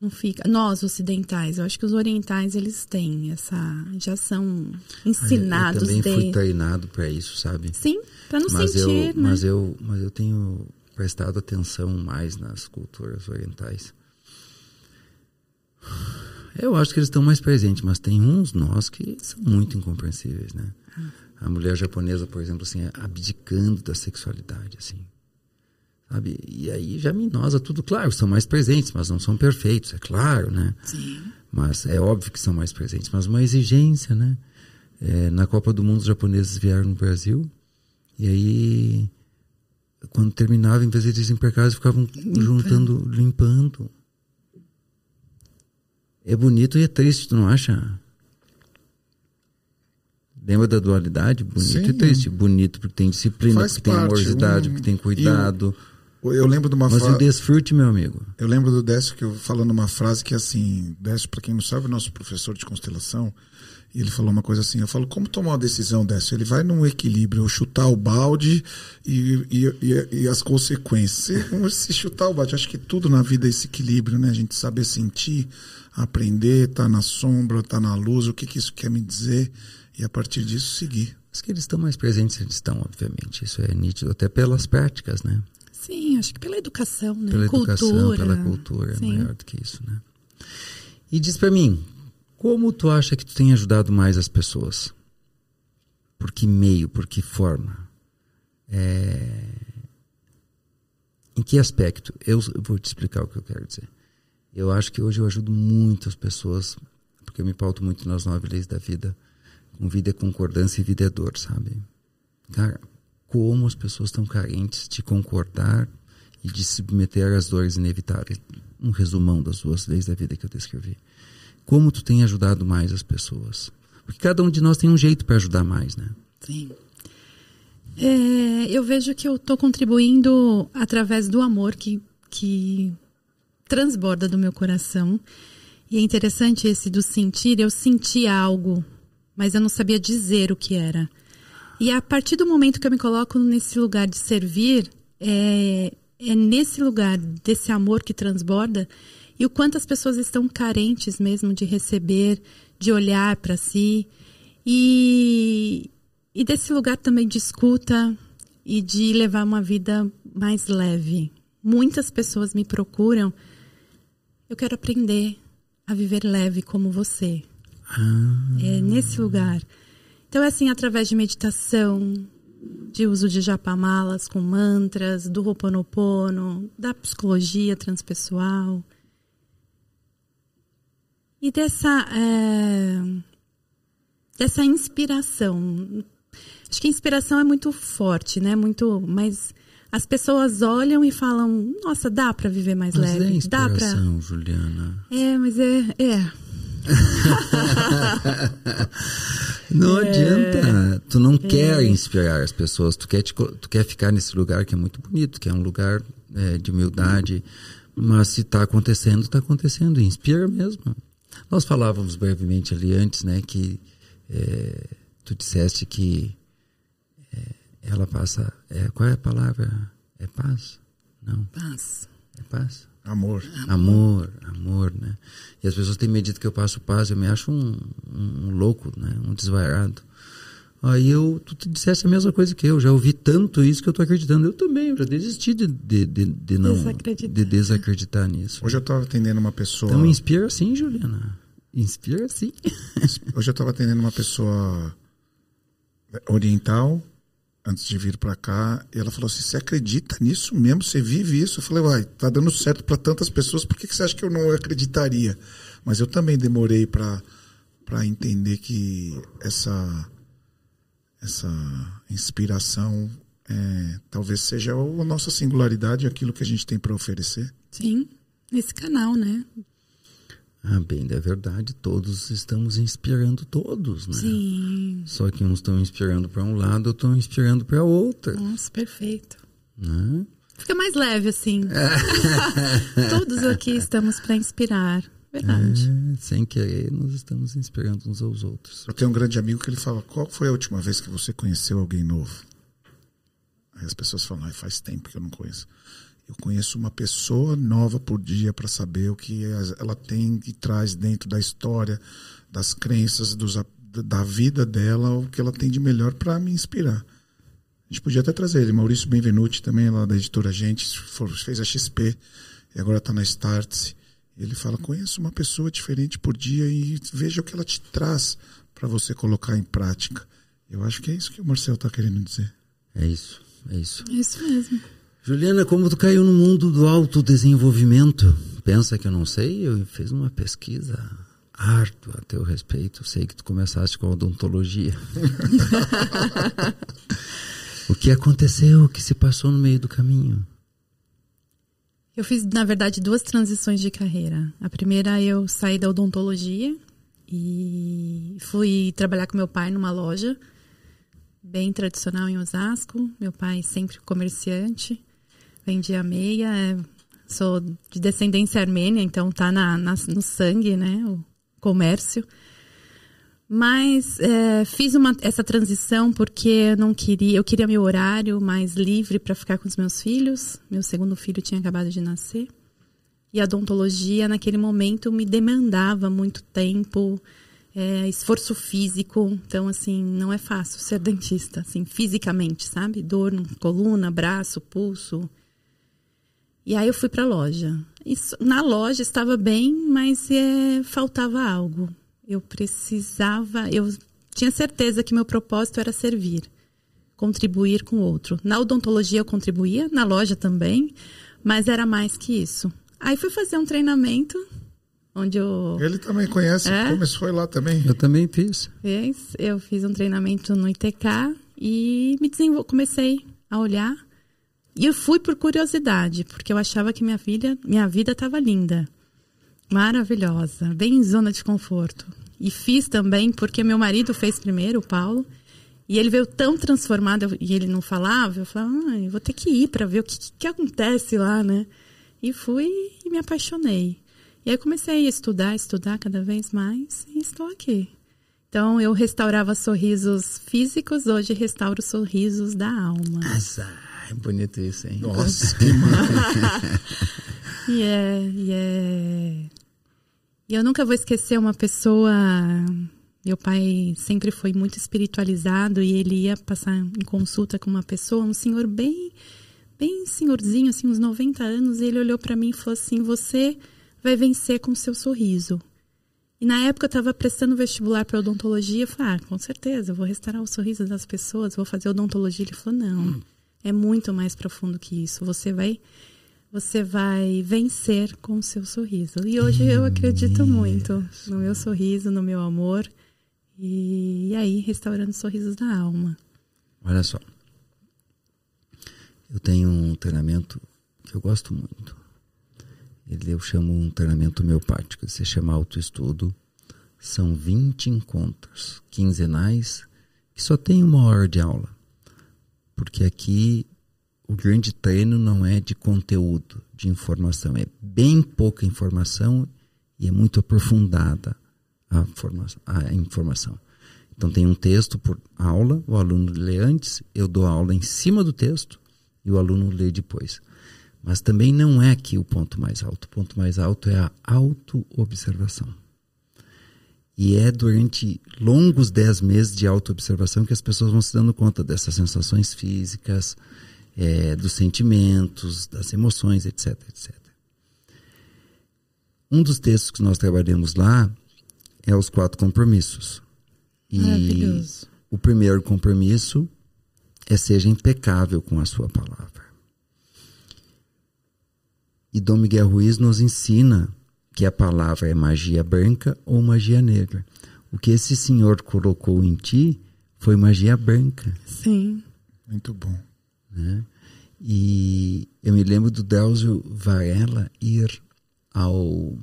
Não fica. Nós, ocidentais, eu acho que os orientais, eles têm essa. Já são ensinados eu também fui de. treinado para isso, sabe? Sim, para não mas sentir, eu, né? mas eu, mas eu tenho prestado atenção mais nas culturas orientais. Eu acho que eles estão mais presentes, mas tem uns nós que são muito incompreensíveis, né? A mulher japonesa, por exemplo, assim, abdicando da sexualidade, assim. Sabe? E aí já me nosa tudo, claro, são mais presentes, mas não são perfeitos, é claro, né? Sim. Mas é óbvio que são mais presentes, mas uma exigência, né? É, na Copa do Mundo, os japoneses vieram no Brasil e aí, quando terminava, em vez de eles para casa, ficavam juntando, limpando. É bonito e é triste, tu não acha? Lembra da dualidade? Bonito Sim. e triste. Bonito porque tem disciplina, Faz porque tem parte, amorosidade, um- porque tem cuidado. Eu lembro de uma Mas frase. o desfrute, meu amigo. Eu lembro do Décio que eu falando uma frase que é assim, Décio, para quem não sabe, nosso professor de constelação, e ele falou uma coisa assim, eu falo, como tomar uma decisão, Décio? Ele vai num equilíbrio, ou chutar o balde e, e, e, e as consequências. Se, como se chutar o balde, acho que tudo na vida é esse equilíbrio, né? A gente saber sentir, aprender, tá na sombra, tá na luz, o que, que isso quer me dizer, e a partir disso seguir. Mas que eles estão mais presentes, eles estão, obviamente. Isso é nítido até pelas práticas, né? Sim, acho que pela educação, né? Pela cultura. educação, pela cultura, é Sim. maior do que isso, né? E diz pra mim, como tu acha que tu tem ajudado mais as pessoas? Por que meio, por que forma? É... Em que aspecto? Eu vou te explicar o que eu quero dizer. Eu acho que hoje eu ajudo muito as pessoas, porque eu me pauto muito nas nove leis da vida, com vida é concordância e vida é dor, sabe? Cara, como as pessoas estão carentes de concordar e de se submeter às dores inevitáveis. Um resumão das duas leis da vida que eu descrevi. Como tu tem ajudado mais as pessoas? Porque cada um de nós tem um jeito para ajudar mais, né? Sim. É, eu vejo que eu estou contribuindo através do amor que, que transborda do meu coração. E é interessante esse do sentir. Eu senti algo, mas eu não sabia dizer o que era. E a partir do momento que eu me coloco nesse lugar de servir, é, é nesse lugar desse amor que transborda e o quanto as pessoas estão carentes mesmo de receber, de olhar para si e, e desse lugar também de escuta e de levar uma vida mais leve. Muitas pessoas me procuram. Eu quero aprender a viver leve como você. Ah. É nesse lugar. Então é assim, através de meditação, de uso de japamalas com mantras, do Ho'oponopono, da psicologia transpessoal. E dessa, é, dessa inspiração. Acho que a inspiração é muito forte, né? Muito, mas as pessoas olham e falam: Nossa, dá para viver mais mas leve. É inspiração, dá pra... Juliana. É, mas é, é. não é, adianta. Tu não é. quer inspirar as pessoas. Tu quer, te, tu quer ficar nesse lugar que é muito bonito, que é um lugar é, de humildade. Mas se está acontecendo, está acontecendo. Inspira mesmo. Nós falávamos brevemente ali antes, né, que é, tu disseste que é, ela passa. É, qual é a palavra? É paz? Não. Paz. É paz? Amor. Amor, amor, né? E as pessoas têm medido que eu passo paz, eu me acho um, um, um louco, né? Um desvairado. Aí eu, tu te disseste a mesma coisa que eu, já ouvi tanto isso que eu tô acreditando. Eu também, eu já desisti de, de, de, de não desacreditar. de desacreditar nisso. Hoje eu estava atendendo uma pessoa. Então inspira sim, Juliana. Inspira sim. Hoje eu estava atendendo uma pessoa oriental antes de vir para cá, ela falou assim: "Você acredita nisso mesmo? Você vive isso?" Eu falei: "Uai, tá dando certo para tantas pessoas, por que, que você acha que eu não acreditaria?" Mas eu também demorei para entender que essa essa inspiração é, talvez seja a nossa singularidade, aquilo que a gente tem para oferecer. Sim, nesse canal, né? Ah, bem, é verdade, todos estamos inspirando todos, né? Sim. Só que uns estão inspirando para um lado, outros estão inspirando para outro. Nossa, perfeito. Né? Fica mais leve assim. todos aqui estamos para inspirar. Verdade. É, sem querer, nós estamos inspirando uns aos outros. Eu tenho um grande amigo que ele fala: Qual foi a última vez que você conheceu alguém novo? Aí as pessoas falam: ah, Faz tempo que eu não conheço. Eu conheço uma pessoa nova por dia para saber o que ela tem e traz dentro da história, das crenças, dos, da vida dela, o que ela tem de melhor para me inspirar. A gente podia até trazer ele, Maurício Benvenuti, também lá da editora Gente, fez a XP e agora está na Startse. Ele fala: conheça uma pessoa diferente por dia e veja o que ela te traz para você colocar em prática. Eu acho que é isso que o Marcel está querendo dizer. É isso, é isso. É isso mesmo. Juliana, como tu caiu no mundo do autodesenvolvimento? Pensa que eu não sei? Eu fiz uma pesquisa árdua a teu respeito. Sei que tu começaste com a odontologia. o que aconteceu? O que se passou no meio do caminho? Eu fiz, na verdade, duas transições de carreira. A primeira, eu saí da odontologia e fui trabalhar com meu pai numa loja bem tradicional em Osasco. Meu pai sempre comerciante, vendia meia. É, sou de descendência armênia, então tá na, na, no sangue, né? O comércio. Mas é, fiz uma, essa transição porque eu não queria, eu queria meu horário mais livre para ficar com os meus filhos. Meu segundo filho tinha acabado de nascer. E a odontologia, naquele momento, me demandava muito tempo, é, esforço físico. Então, assim, não é fácil ser dentista, assim, fisicamente, sabe? Dor na coluna, braço, pulso. E aí eu fui para a loja. Isso, na loja estava bem, mas é, faltava algo. Eu precisava, eu tinha certeza que meu propósito era servir, contribuir com o outro. Na odontologia eu contribuía, na loja também, mas era mais que isso. Aí fui fazer um treinamento onde eu Ele também conhece, é? começou foi lá também. Eu também fiz. Fiz, eu fiz um treinamento no ITK e me desenvol... comecei a olhar e eu fui por curiosidade, porque eu achava que minha filha, minha vida estava linda. Maravilhosa, bem em zona de conforto. E fiz também porque meu marido fez primeiro, o Paulo, e ele veio tão transformado e ele não falava. Eu falava, ah, eu vou ter que ir para ver o que, que acontece lá, né? E fui e me apaixonei. E aí comecei a estudar, estudar cada vez mais e estou aqui. Então eu restaurava sorrisos físicos, hoje restauro sorrisos da alma. Azar, bonito isso, hein? Nossa, que maravilha. E é, e é. E eu nunca vou esquecer uma pessoa. Meu pai sempre foi muito espiritualizado e ele ia passar em consulta com uma pessoa, um senhor bem, bem senhorzinho, assim, uns 90 anos, e ele olhou para mim e falou assim: Você vai vencer com seu sorriso. E na época eu estava prestando vestibular para odontologia. Eu falei, ah, com certeza, eu vou restaurar o sorriso das pessoas, vou fazer odontologia. Ele falou, não, é muito mais profundo que isso. Você vai, você vai vencer com o seu sorriso. E hoje eu acredito muito no meu sorriso, no meu amor. E, aí, restaurando os sorrisos da alma. Olha só. Eu tenho um treinamento que eu gosto muito. Ele eu chamo um treinamento homeopático. Se chama autoestudo. São 20 encontros quinzenais que só tem uma hora de aula. Porque aqui o grande treino não é de conteúdo, de informação. É bem pouca informação e é muito aprofundada a, a informação. Então tem um texto por aula, o aluno lê antes, eu dou a aula em cima do texto e o aluno lê depois. Mas também não é aqui o ponto mais alto. O ponto mais alto é a autoobservação. E é durante longos dez meses de autoobservação que as pessoas vão se dando conta dessas sensações físicas, é, dos sentimentos, das emoções, etc, etc. Um dos textos que nós trabalhamos lá é os quatro compromissos. E o primeiro compromisso é seja impecável com a sua palavra. E Dom Miguel Ruiz nos ensina que a palavra é magia branca ou magia negra. O que esse senhor colocou em ti foi magia branca. Sim. Muito bom. Né? E eu me lembro do Delzio Varela ir ao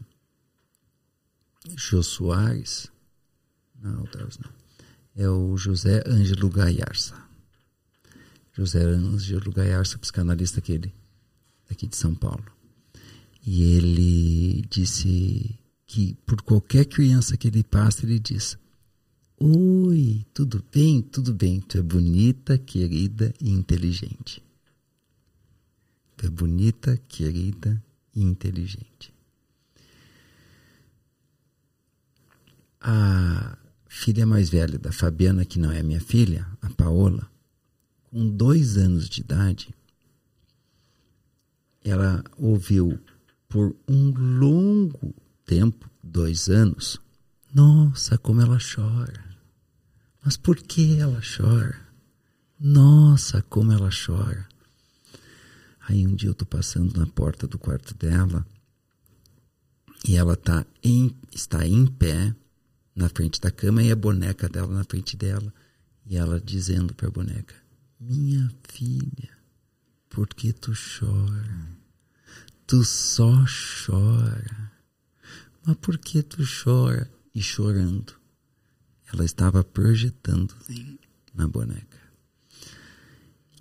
Jô Soares. Não, Deus não. É o José Ângelo Gaiarsa. José Ângelo Gaiarsa, psicanalista aquele, daqui de São Paulo. E ele disse que por qualquer criança que ele passa, ele diz: Oi, tudo bem? Tudo bem. Tu é bonita, querida e inteligente. Tu é bonita, querida e inteligente. A filha mais velha da Fabiana, que não é minha filha, a Paola, com dois anos de idade, ela ouviu por um longo tempo, dois anos, nossa, como ela chora. Mas por que ela chora? Nossa, como ela chora. Aí um dia eu tô passando na porta do quarto dela e ela tá em, está em pé na frente da cama e a boneca dela na frente dela. E ela dizendo para a boneca: Minha filha, por que tu chora? Tu só chora. Mas por que tu chora? E chorando. Ela estava projetando na boneca.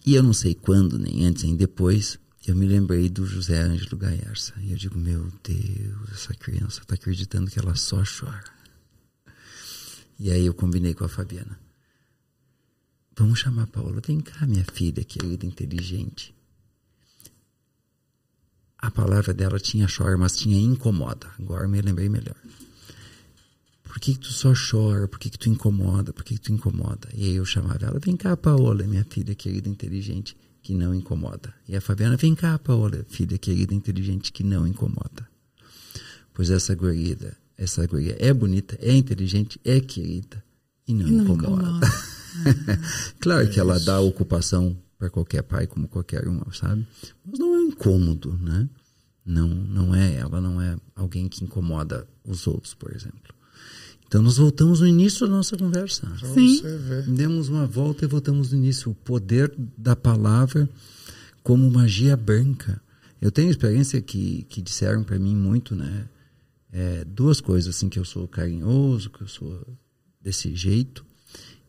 E eu não sei quando, nem antes, nem depois, eu me lembrei do José Ângelo Gaiarsa. E eu digo, meu Deus, essa criança está acreditando que ela só chora. E aí eu combinei com a Fabiana. Vamos chamar a Paola. Vem cá, minha filha, querida, inteligente. A palavra dela tinha chora, mas tinha incomoda. Agora me lembrei melhor. Por que, que tu só chora? Por que, que tu incomoda? Por que, que tu incomoda? E aí eu chamava ela, vem cá, Paola, minha filha querida, inteligente, que não incomoda. E a Fabiana, vem cá, Paola, filha querida, inteligente, que não incomoda. Pois essa guarida, essa guria é bonita, é inteligente, é querida e não, não incomoda. incomoda. claro que ela dá ocupação para qualquer pai, como qualquer uma, sabe? Mas não é um incômodo, né? Não, não é, ela não é alguém que incomoda os outros, por exemplo. Então nós voltamos no início da nossa conversa. Sim. Demos uma volta e voltamos no início. O poder da palavra como magia branca. Eu tenho experiência que, que disseram para mim muito, né? É, duas coisas, assim, que eu sou carinhoso, que eu sou desse jeito.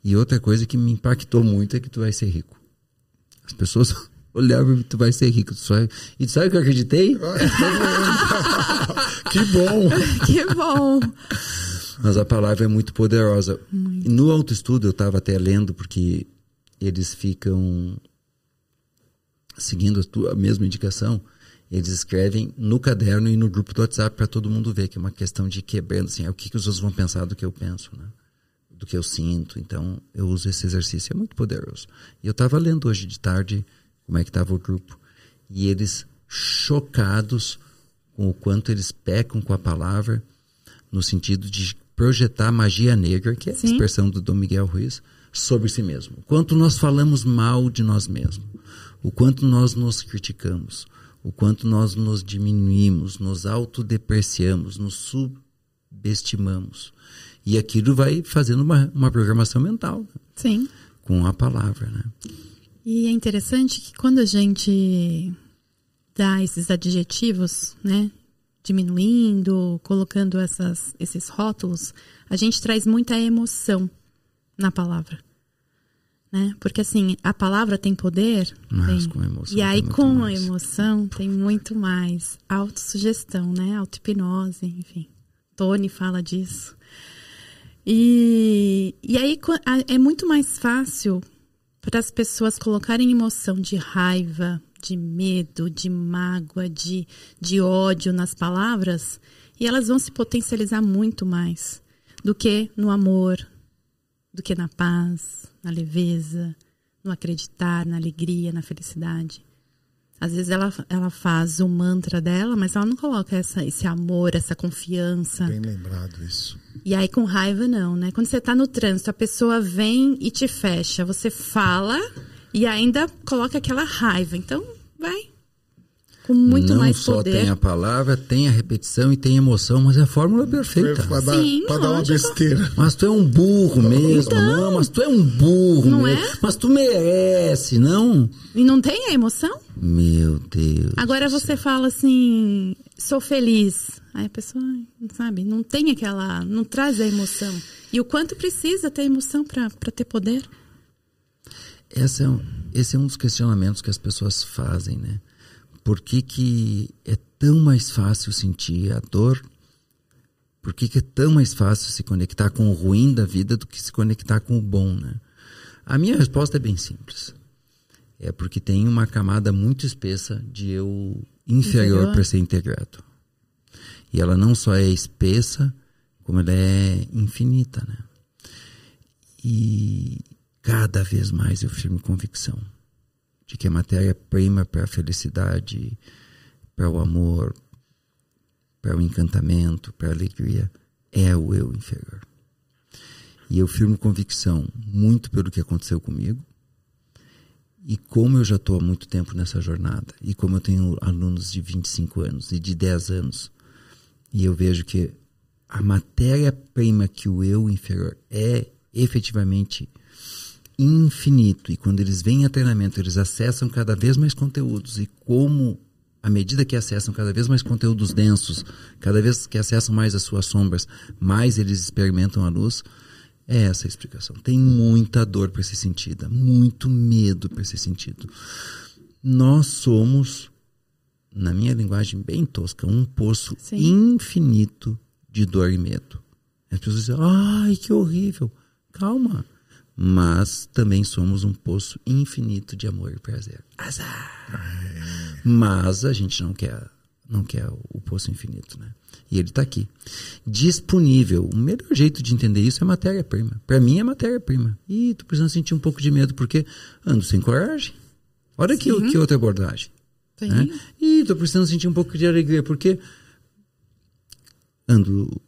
E outra coisa que me impactou muito é que tu vai ser rico. As pessoas olhava, tu vai ser rico. Tu só... E tu sabe o que eu acreditei? que bom! que bom! Mas a palavra é muito poderosa. Muito. No autoestudo, eu estava até lendo, porque eles ficam seguindo a, tua, a mesma indicação. Eles escrevem no caderno e no grupo do WhatsApp para todo mundo ver, que é uma questão de quebrando, assim, é o que, que os outros vão pensar do que eu penso, né? Do que eu sinto. Então, eu uso esse exercício, é muito poderoso. E eu estava lendo hoje de tarde como é que estava o grupo, e eles chocados com o quanto eles pecam com a palavra, no sentido de projetar magia negra, que é Sim. a expressão do Dom Miguel Ruiz, sobre si mesmo. O quanto nós falamos mal de nós mesmos, o quanto nós nos criticamos, o quanto nós nos diminuímos, nos autodepreciamos, nos subestimamos. E aquilo vai fazendo uma, uma programação mental. Sim. Com a palavra, né? E é interessante que quando a gente dá esses adjetivos, né? diminuindo, colocando essas, esses rótulos, a gente traz muita emoção na palavra. Né? Porque assim, a palavra tem poder. Mas tem. com emoção. E aí, com mais. a emoção, tem muito mais. Autossugestão, né? Auto-hipnose, enfim. Tony fala disso. E, e aí é muito mais fácil para as pessoas colocarem emoção de raiva, de medo, de mágoa, de, de ódio nas palavras, e elas vão se potencializar muito mais do que no amor, do que na paz, na leveza, no acreditar, na alegria, na felicidade. Às vezes ela, ela faz o mantra dela, mas ela não coloca essa, esse amor, essa confiança. Bem lembrado isso. E aí com raiva não, né? Quando você está no trânsito, a pessoa vem e te fecha, você fala e ainda coloca aquela raiva. Então, vai. Com muito não mais só poder. tem a palavra, tem a repetição e tem emoção, mas é a fórmula perfeita. Para dar, Sim, pra dar uma besteira. Mas tu é um burro mesmo, Então. não, mas tu é um burro Não mesmo. é? Mas tu merece, não? E não tem a emoção? Meu Deus. Agora você céu. fala assim, sou feliz. Aí a pessoa, sabe, não tem aquela. não traz a emoção. E o quanto precisa ter emoção para ter poder? Esse é, um, esse é um dos questionamentos que as pessoas fazem, né? Por que, que é tão mais fácil sentir a dor? Por que, que é tão mais fácil se conectar com o ruim da vida do que se conectar com o bom, né? A minha resposta é bem simples. É porque tem uma camada muito espessa de eu inferior Inferior. para ser integrado. E ela não só é espessa, como ela é infinita, né? E cada vez mais eu firmo convicção de que a matéria-prima para a felicidade, para o amor, para o encantamento, para a alegria, é o eu inferior. E eu firmo convicção muito pelo que aconteceu comigo e como eu já estou há muito tempo nessa jornada e como eu tenho alunos de 25 anos e de 10 anos e eu vejo que a matéria-prima que o eu inferior é efetivamente infinito e quando eles vêm a treinamento eles acessam cada vez mais conteúdos e como à medida que acessam cada vez mais conteúdos densos, cada vez que acessam mais as suas sombras, mais eles experimentam a luz, é essa a explicação. Tem muita dor para ser sentida, muito medo para ser sentido. Nós somos, na minha linguagem bem tosca, um poço Sim. infinito de dor e medo. As pessoas dizem, ai, que horrível. Calma. Mas também somos um poço infinito de amor e prazer. Azar. Mas a gente não quer, não quer o poço infinito, né? E ele está aqui. Disponível. O melhor jeito de entender isso é matéria-prima. Para mim é matéria-prima. E tu precisa sentir um pouco de medo, porque ando sem coragem. Olha que, que outra abordagem. Né? E tô precisando sentir um pouco de alegria, porque ando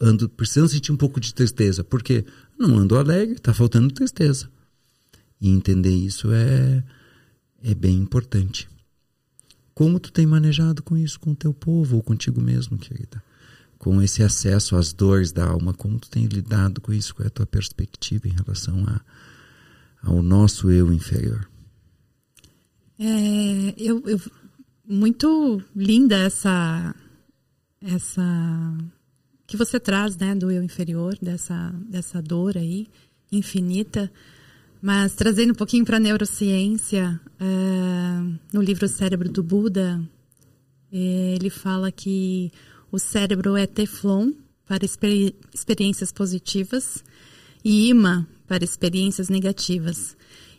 ando precisando sentir um pouco de tristeza, porque não ando alegre, está faltando tristeza. E entender isso é é bem importante. Como tu tem manejado com isso com o teu povo ou contigo mesmo, querida? Com esse acesso às dores da alma, como tu tem lidado com isso? Qual é a tua perspectiva em relação a, ao nosso eu inferior? É, eu, eu- muito linda essa essa que você traz, né, do eu inferior, dessa dessa dor aí infinita, Mas trazendo um pouquinho para a neurociência, uh, no livro Cérebro do Buda, ele fala que o cérebro é teflon para experi experiências positivas e imã para experiências negativas.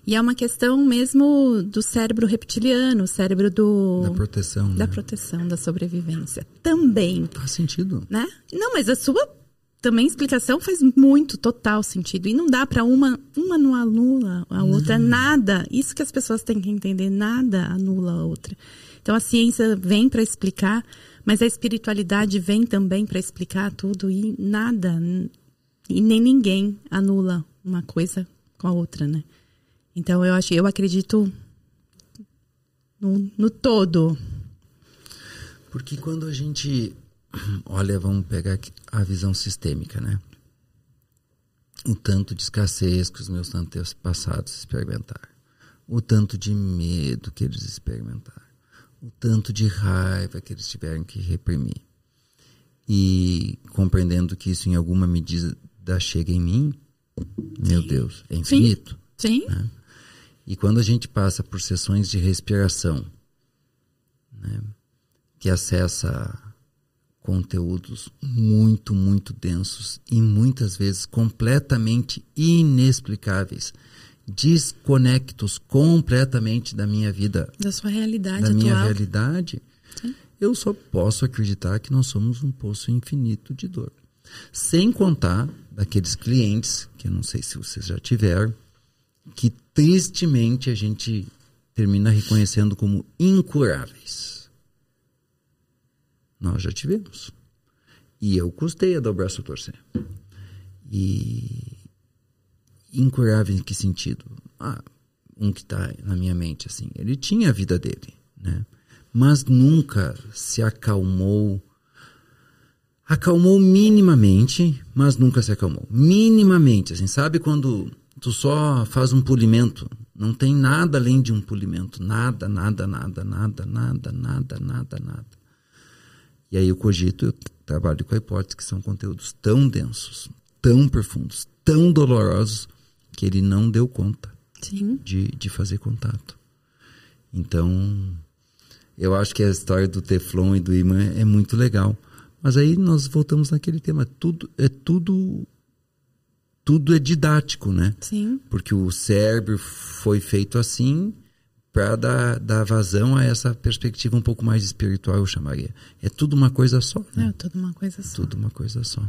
E é uma questão mesmo do cérebro reptiliano, o cérebro do da proteção, da né? proteção, da sobrevivência. Também, Faz sentido. né? Não, mas a sua também explicação faz muito total sentido e não dá para uma uma não anula a outra nada. Isso que as pessoas têm que entender, nada anula a outra. Então a ciência vem para explicar, mas a espiritualidade vem também para explicar tudo e nada e nem ninguém anula uma coisa com a outra, né? Então eu acho, eu acredito no, no todo. Porque quando a gente olha, vamos pegar a visão sistêmica, né? O tanto de escassez que os meus antepassados experimentaram, o tanto de medo que eles experimentaram, o tanto de raiva que eles tiveram que reprimir. E compreendendo que isso em alguma medida chega em mim, meu Deus, é infinito. Sim. Né? E quando a gente passa por sessões de respiração, né, que acessa conteúdos muito, muito densos e muitas vezes completamente inexplicáveis, desconectos completamente da minha vida, Da sua realidade da atual. minha realidade, eu só posso acreditar que nós somos um poço infinito de dor. Sem contar daqueles clientes, que eu não sei se vocês já tiveram, que tristemente a gente termina reconhecendo como incuráveis. Nós já tivemos. E eu custei a dar o braço a torcer. E incurável em que sentido? Ah, um que está na minha mente assim, ele tinha a vida dele, né? Mas nunca se acalmou. Acalmou minimamente, mas nunca se acalmou. Minimamente, assim, sabe quando tu só faz um polimento. Não tem nada além de um polimento. Nada, nada, nada, nada, nada, nada, nada, nada. E aí eu cogito, eu trabalho com a hipótese que são conteúdos tão densos, tão profundos, tão dolorosos, que ele não deu conta Sim. De, de fazer contato. Então, eu acho que a história do Teflon e do imã é muito legal. Mas aí nós voltamos naquele tema. Tudo, é tudo tudo é didático, né? Sim. Porque o cérebro foi feito assim para dar, dar vazão a essa perspectiva um pouco mais espiritual, eu chamaria. É tudo uma coisa só, né? É tudo uma coisa só. Tudo uma coisa só.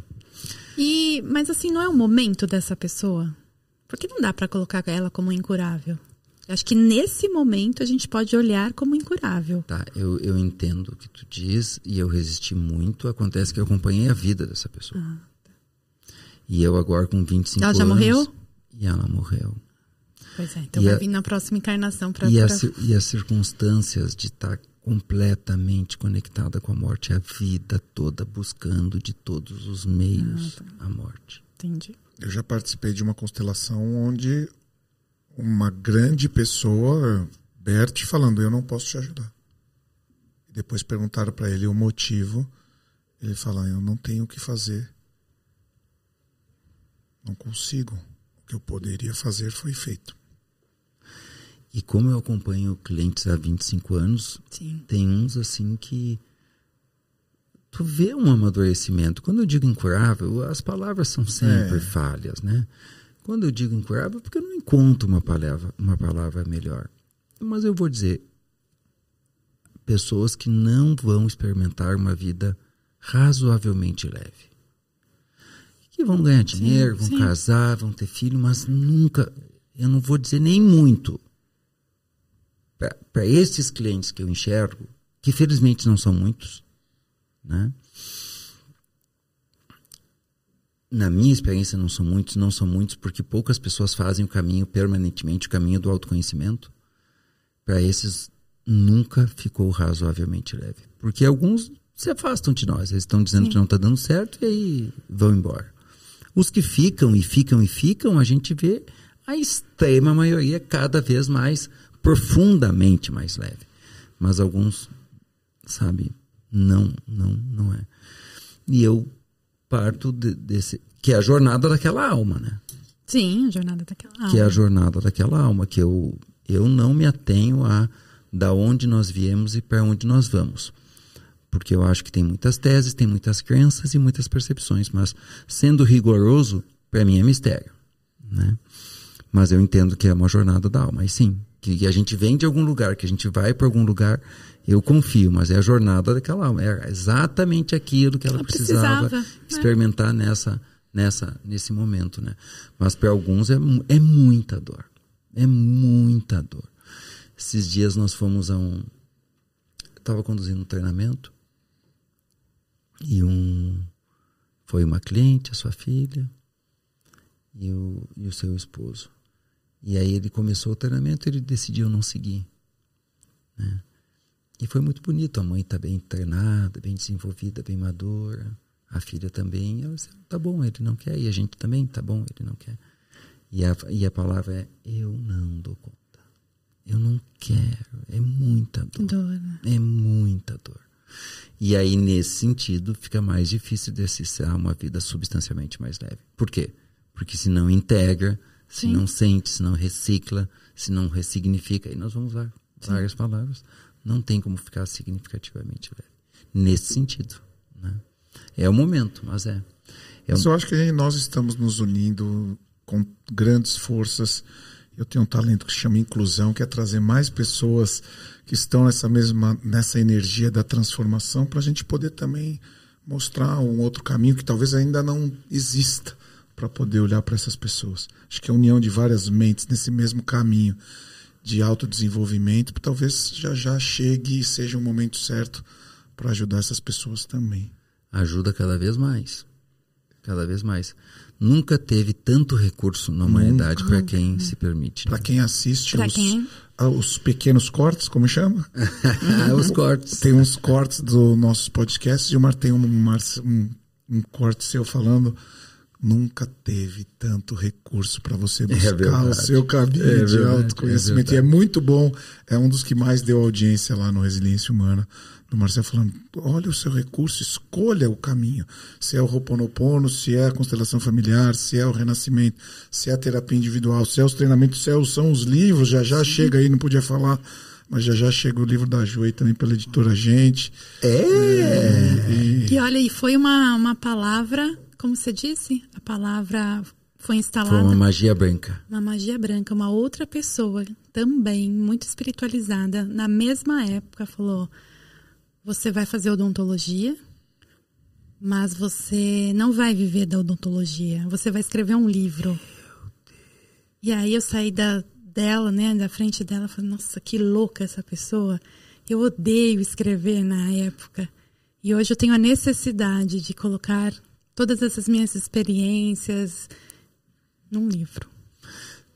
E, mas assim, não é o momento dessa pessoa? Porque não dá pra colocar ela como incurável. Acho que nesse momento a gente pode olhar como incurável. Tá, eu, eu entendo o que tu diz e eu resisti muito. Acontece que eu acompanhei a vida dessa pessoa. E eu agora com 25 Ela já anos... morreu? E ela morreu. Pois é, então E vai a- vir na próxima encarnação pra. E, pra- e as circunstâncias de estar completamente conectada com a morte a vida toda, buscando de todos os meios a morte. Entendi. Eu já participei de uma constelação onde uma grande pessoa, Bert, falando: Eu não posso te ajudar. E depois perguntaram para ele o motivo. Ele fala: Eu não tenho o que fazer. Não consigo. O que eu poderia fazer foi feito. E como eu acompanho clientes há 25 anos, Sim. tem uns assim que tu vê um amadurecimento. Quando eu digo incurável, as palavras são sempre É. falhas, né? Quando eu digo incurável, é porque eu não encontro uma palavra, uma palavra melhor. Mas eu vou dizer pessoas que não vão experimentar uma vida razoavelmente leve. Que vão ganhar dinheiro, vão sim. casar, vão ter filho, mas nunca, eu não vou dizer nem muito para esses clientes que eu enxergo, que felizmente não são muitos, né? Na minha experiência não são muitos, não são muitos porque poucas pessoas fazem o caminho permanentemente, o caminho do autoconhecimento. Para esses nunca ficou razoavelmente leve, porque alguns se afastam de nós, eles estão dizendo que não está dando certo e aí vão embora. Os que ficam e ficam e ficam, a gente vê a extrema maioria cada vez mais profundamente mais leve. Mas alguns, sabe, não, não, não é. E eu parto de- desse, que é a jornada daquela alma, né? Sim, a jornada daquela alma. Que é a jornada daquela alma, que eu, eu não me atenho a da onde nós viemos e para onde nós vamos. Porque eu acho que tem muitas teses, tem muitas crenças e muitas percepções, mas sendo rigoroso, para mim é mistério. Né? Mas eu entendo que é uma jornada da alma. E sim, que a gente vem de algum lugar, que a gente vai para algum lugar, eu confio, mas é a jornada daquela alma. É exatamente aquilo que ela, ela precisava, precisava, né? experimentar né? nessa, nessa, nesse momento. Né? Mas para alguns é, é muita dor. É muita dor. Esses dias nós fomos a um. Estava conduzindo um treinamento e um. Foi uma cliente, a sua filha, e o, e o seu esposo. E aí ele começou o treinamento e ele decidiu não seguir. Né? E foi muito bonito. A mãe está bem treinada, bem desenvolvida, bem madura. A filha também. Eu disse, tá bom, ele não quer. E a gente também, tá bom, ele não quer. E a, e a palavra é: eu não dou conta. Eu não quero. É muita dor. dor né? É muita dor. E aí, nesse sentido, fica mais difícil de acessar uma vida substancialmente mais leve. Por quê? Porque se não integra, se Sim. não sente, se não recicla, se não ressignifica, aí nós vamos usar Sim. várias palavras, não tem como ficar significativamente leve. Nesse sentido. Né? É o momento, mas é. é um... Eu acho que nós estamos nos unindo com grandes forças eu tenho um talento que se chama inclusão, que é trazer mais pessoas que estão nessa mesma nessa energia da transformação para a gente poder também mostrar um outro caminho que talvez ainda não exista para poder olhar para essas pessoas. Acho que a união de várias mentes nesse mesmo caminho de autodesenvolvimento talvez já já chegue e seja o um momento certo para ajudar essas pessoas também. Ajuda cada vez mais. Cada vez mais nunca teve tanto recurso na humanidade para quem se permite. Né? Para quem assiste os, quem? os pequenos cortes, como chama? os cortes. Tem uns cortes do nossos podcasts e o Mar tem um, um, um corte seu falando nunca teve tanto recurso para você é buscar é o seu caminho é de verdade, autoconhecimento. É e é muito bom, é um dos que mais deu audiência lá no Resiliência Humana do Marcelo falando: olha o seu recurso, escolha o caminho. Se é o Roponopono, se é a constelação familiar, se é o renascimento, se é a terapia individual, se é os treinamentos, se é são os livros. Já já Sim. chega aí, não podia falar, mas já já chega o livro da Ju aí também pela editora Gente. É! é e... e olha, e foi uma, uma palavra, como você disse? A palavra foi instalada. Foi uma magia branca. Uma magia branca. Uma outra pessoa também, muito espiritualizada, na mesma época, falou você vai fazer odontologia, mas você não vai viver da odontologia. Você vai escrever um livro. E aí eu saí da, dela, né, da frente dela, falei, nossa, que louca essa pessoa. Eu odeio escrever na época. E hoje eu tenho a necessidade de colocar todas essas minhas experiências num livro.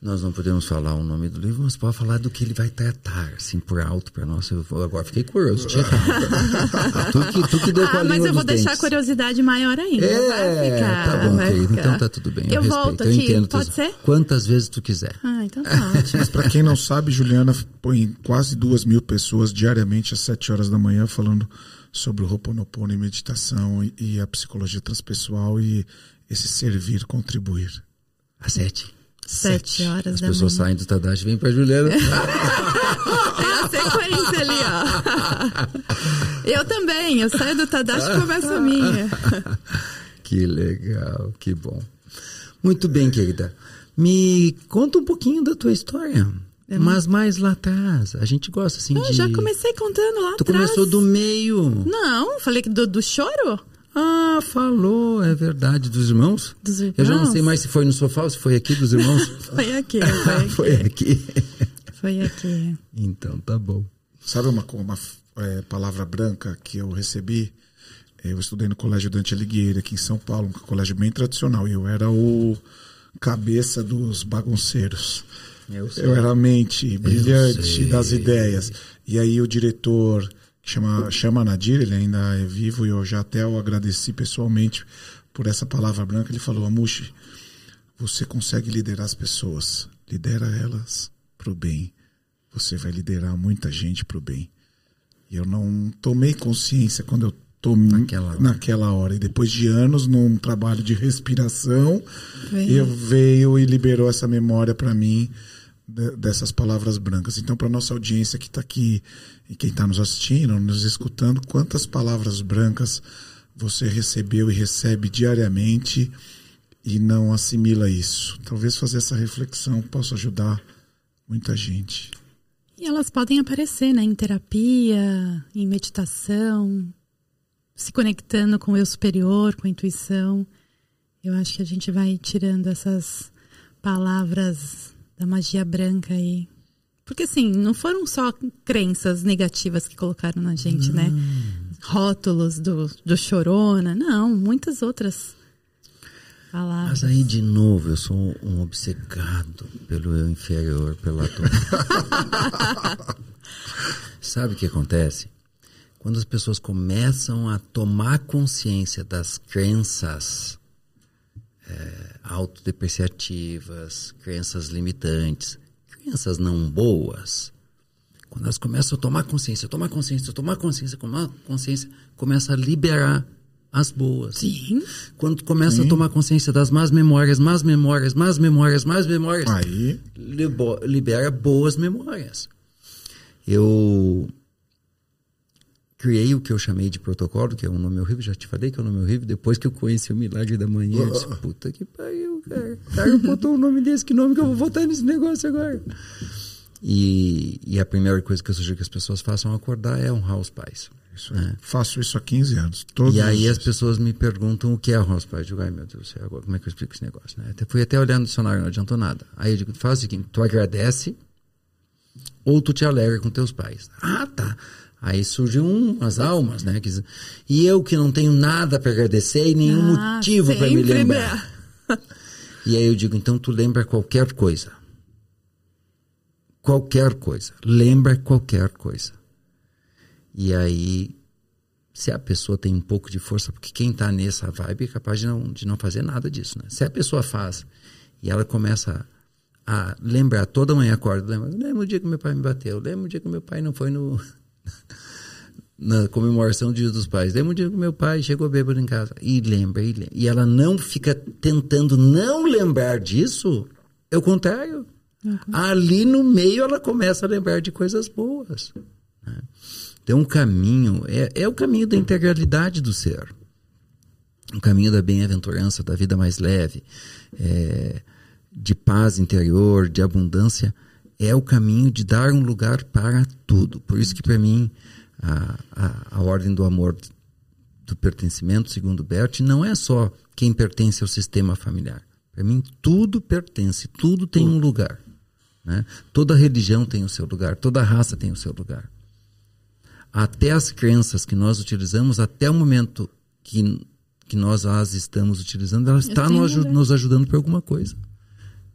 Nós não podemos falar o nome do livro, mas pode falar do que ele vai tratar, assim, por alto para nós. Eu agora fiquei curioso. Tinha tu, que, tu que deu ah, mas eu vou deixar dentes. a curiosidade maior ainda. É, ficar, tá bom, querido. Então tá tudo bem. Eu, eu volto respeito. aqui, eu pode ser? Quantas vezes tu quiser. Ah, então tá ótimo. Mas para quem não sabe, Juliana põe quase duas mil pessoas diariamente às sete horas da manhã falando sobre o Ho'oponopono e meditação e, e a psicologia transpessoal e esse servir, contribuir. Às sete? Sete horas As da pessoas manhã. saem do Tadashi e vêm pra Juliana. é a sequência ali, ó. Eu também, eu saio do Tadashi e começo a minha. que legal, que bom. Muito bem, querida. Me conta um pouquinho da tua história. É mas mais lá atrás. A gente gosta assim eu de. Já comecei contando lá tu atrás. Tu começou do meio. Não, falei do, do choro. Ah, falou, é verdade. Dos irmãos? Dos irmãos. Eu já não sei mais se foi no sofá ou se foi aqui dos irmãos. foi aqui. Foi aqui. foi aqui. foi aqui. Então tá bom. Sabe uma, uma é, palavra branca que eu recebi? Eu estudei no Colégio Dante Alighieri, aqui em São Paulo, um colégio bem tradicional. E eu era o cabeça dos bagunceiros. Eu, eu era a mente brilhante das ideias. E aí o diretor chama, chama Nadir, ele ainda é vivo e eu já até o agradeci pessoalmente por essa palavra branca. Ele falou: Amushi, você consegue liderar as pessoas, lidera elas para o bem. Você vai liderar muita gente para o bem. E eu não tomei consciência quando eu Tô naquela hora. naquela hora. E depois de anos, num trabalho de respiração, veio. eu veio e liberou essa memória para mim de, dessas palavras brancas. Então, para nossa audiência que está aqui e quem está nos assistindo, nos escutando, quantas palavras brancas você recebeu e recebe diariamente e não assimila isso? Talvez fazer essa reflexão possa ajudar muita gente. E elas podem aparecer né, em terapia, em meditação, se conectando com o eu superior, com a intuição. Eu acho que a gente vai tirando essas palavras da magia branca aí. Porque assim, não foram só crenças negativas que colocaram na gente, né? hum. né? Rótulos do, do chorona, não, muitas outras palavras. Mas aí, de novo, eu sou um obcecado pelo eu inferior, pela Sabe o que acontece? quando as pessoas começam a tomar consciência das crenças é, autodepreciativas, crenças limitantes, crenças não boas, quando elas começam a tomar consciência, tomar consciência, tomar consciência, tomar consciência, começa a liberar as boas. Sim. Quando começa Sim. a tomar consciência das más memórias, más memórias, más memórias, más memórias, aí libera boas memórias. Eu criei o que eu chamei de protocolo, que é um nome horrível, já te falei que é um nome horrível, depois que eu conheci o Milagre da Manhã, eu disse, puta que pariu, cara. O cara botou um nome desse, que nome que eu vou votar nesse negócio agora? E, e a primeira coisa que eu sugiro que as pessoas façam ao acordar é honrar os pais. Isso né? Faço isso há 15 anos. E aí as pessoas me perguntam o que é honrar os pais. Eu digo, ai meu Deus do céu, como é que eu explico esse negócio? Né? Até, fui até olhar no dicionário, não adiantou nada. Aí eu digo, faz o seguinte, tu agradece ou tu te alegra com teus pais. Ah, tá. Aí surgem umas almas, né? E eu que não tenho nada para agradecer e nenhum ah, motivo para me lembrar. e aí eu digo, então tu lembra qualquer coisa. Qualquer coisa. Lembra qualquer coisa. E aí, se a pessoa tem um pouco de força, porque quem está nessa vibe é capaz de não, de não fazer nada disso, né? Se a pessoa faz e ela começa a lembrar, toda manhã acorda, lembra, lembra o dia que meu pai me bateu, lembra o dia que meu pai não foi no na comemoração do Dia dos Pais. Lembra um dia que meu pai chegou bêbado em casa. E lembra, e lembra. E ela não fica tentando não lembrar disso. É o contrário. Uhum. Ali no meio ela começa a lembrar de coisas boas. Né? Então o caminho é, é o caminho da integralidade do ser. O caminho da bem-aventurança, da vida mais leve, é, de paz interior, de abundância é o caminho de dar um lugar para tudo. Por isso que para mim a, a, a, ordem do amor do pertencimento, segundo Bert, não é só quem pertence ao sistema familiar. Para mim tudo pertence, tudo tem um lugar. Né? Toda religião tem o seu lugar, toda raça tem o seu lugar. Até as crenças que nós utilizamos, até o momento que, que nós as estamos utilizando, ela está nos, nos ajudando por alguma coisa.